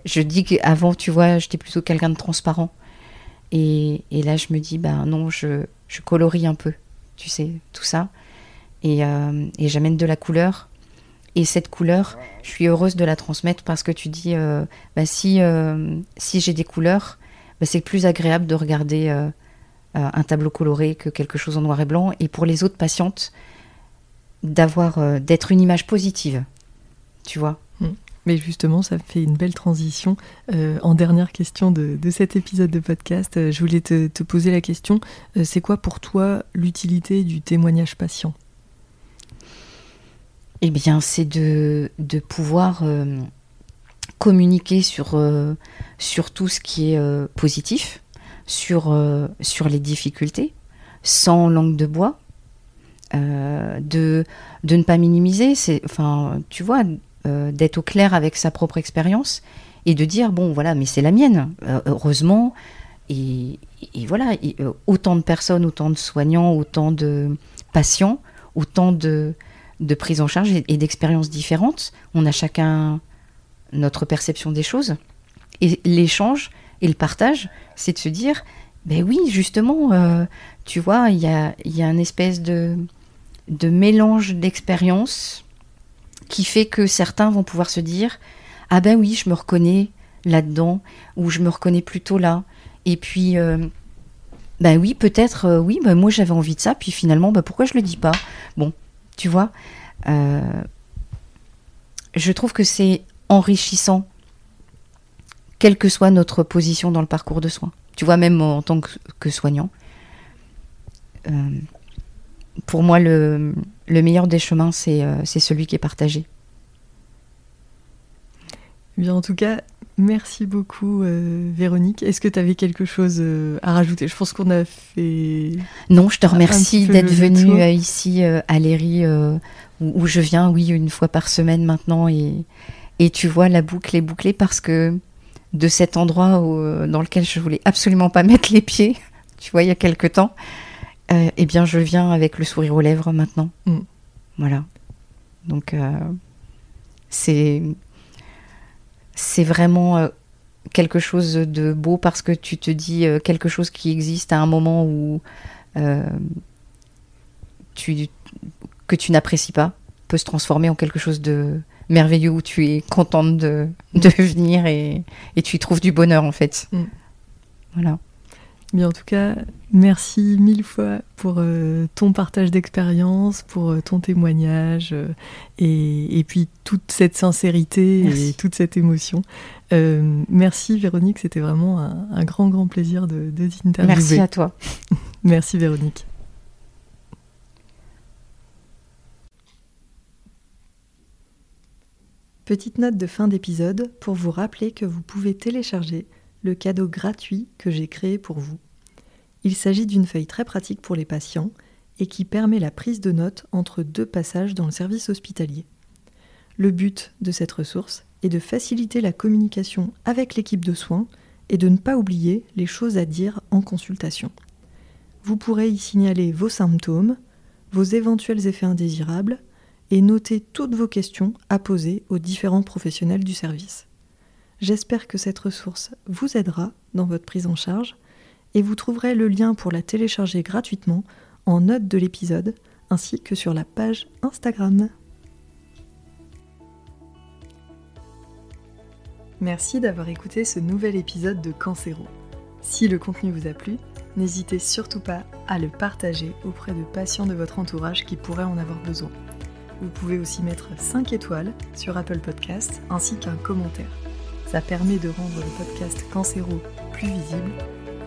[SPEAKER 2] je, dis qu'avant, tu vois, j'étais plutôt quelqu'un de transparent. Et, et, là, je me dis, ben non, je, je colorie un peu, tu sais, tout ça. Euh, et, j'amène de la couleur. Et cette couleur, je suis heureuse de la transmettre parce que tu dis, bah, si, euh, si j'ai des couleurs, bah, c'est plus agréable de regarder un tableau coloré que quelque chose en noir et blanc. Et pour les autres patientes, d'avoir, d'être une image positive, tu vois.
[SPEAKER 1] Mais justement, ça fait une belle transition. Euh, en dernière question de, cet épisode de podcast, euh, je voulais te, poser la question, euh, c'est quoi pour toi l'utilité du témoignage patient?
[SPEAKER 2] Eh bien, c'est de, pouvoir communiquer sur, tout ce qui est positif, sur, les difficultés, sans langue de bois, de, de ne pas minimiser. C'est, enfin, tu vois, euh, d'être au clair avec sa propre expérience et de dire bon voilà mais c'est la mienne. Euh, heureusement et, voilà euh, autant de personnes autant de soignants autant de patients autant de, de prise en charge et, d'expériences différentes. On a chacun notre perception des choses. Et l'échange et le partage c'est de se dire ben oui justement tu vois il y a, y a une espèce de de mélange d'expériences qui fait que certains vont pouvoir se dire ah ben oui je me reconnais là-dedans ou je me reconnais plutôt là et puis ben oui peut-être euh, oui ben moi j'avais envie de ça puis finalement ben pourquoi je le dis pas? Bon tu vois euh, je trouve que c'est enrichissant quelle que soit notre position dans le parcours de soins. Tu vois même en tant que soignant pour moi, le, meilleur des chemins, euh, c'est celui qui est partagé.
[SPEAKER 1] Bien, en tout cas, merci beaucoup, euh, Véronique. Est-ce que tu avais quelque chose euh, à rajouter? Je pense qu'on a fait.
[SPEAKER 2] Non, je te remercie d'être venue ici à Léry, où, je viens, oui, une fois par semaine maintenant. Et, et tu vois, la boucle est bouclée parce que de cet endroit dans lequel je voulais absolument pas mettre les pieds, *laughs* tu vois, il y a quelque temps, euh, eh bien, je viens avec le sourire aux lèvres maintenant. Mm. Voilà. Donc, euh, c'est c'est vraiment euh, quelque chose de beau parce que tu te dis quelque chose qui existe à un moment où tu, que tu n'apprécies pas peut se transformer en quelque chose de merveilleux où tu es contente de, de venir et, et, tu y trouves du bonheur en fait. Mm. Voilà.
[SPEAKER 1] Bien, en tout cas, merci mille fois pour euh, ton partage d'expérience, pour euh, ton témoignage euh, et, puis toute cette sincérité et toute cette émotion. merci Véronique, c'était vraiment un, grand, grand plaisir de, de t'interviewer.
[SPEAKER 2] Merci à toi. *laughs*
[SPEAKER 1] merci Véronique. Petite note de fin d'épisode pour vous rappeler que vous pouvez télécharger le cadeau gratuit que j'ai créé pour vous. Il s'agit d'une feuille très pratique pour les patients et qui permet la prise de notes entre deux passages dans le service hospitalier. Le but de cette ressource est de faciliter la communication avec l'équipe de soins et de ne pas oublier les choses à dire en consultation. Vous pourrez y signaler vos symptômes, vos éventuels effets indésirables et noter toutes vos questions à poser aux différents professionnels du service. J'espère que cette ressource vous aidera dans votre prise en charge et vous trouverez le lien pour la télécharger gratuitement en note de l'épisode ainsi que sur la page Instagram. Merci d'avoir écouté ce nouvel épisode de Cancéro. Si le contenu vous a plu, n'hésitez surtout pas à le partager auprès de patients de votre entourage qui pourraient en avoir besoin. Vous pouvez aussi mettre 5 étoiles sur Apple Podcast ainsi qu'un commentaire. Ça permet de rendre le podcast Cancéro plus visible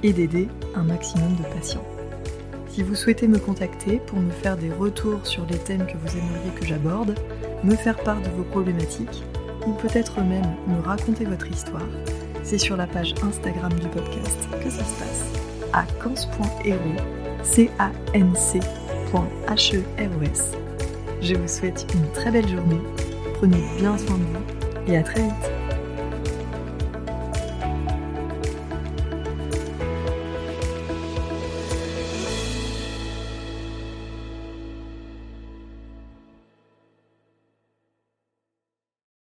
[SPEAKER 1] et d'aider un maximum de patients. Si vous souhaitez me contacter pour me faire des retours sur les thèmes que vous aimeriez que j'aborde, me faire part de vos problématiques, ou peut-être même me raconter votre histoire, c'est sur la page Instagram du podcast que ça se passe, à cans.hero, c a n c e Je vous souhaite une très belle journée, prenez bien soin de vous et à très vite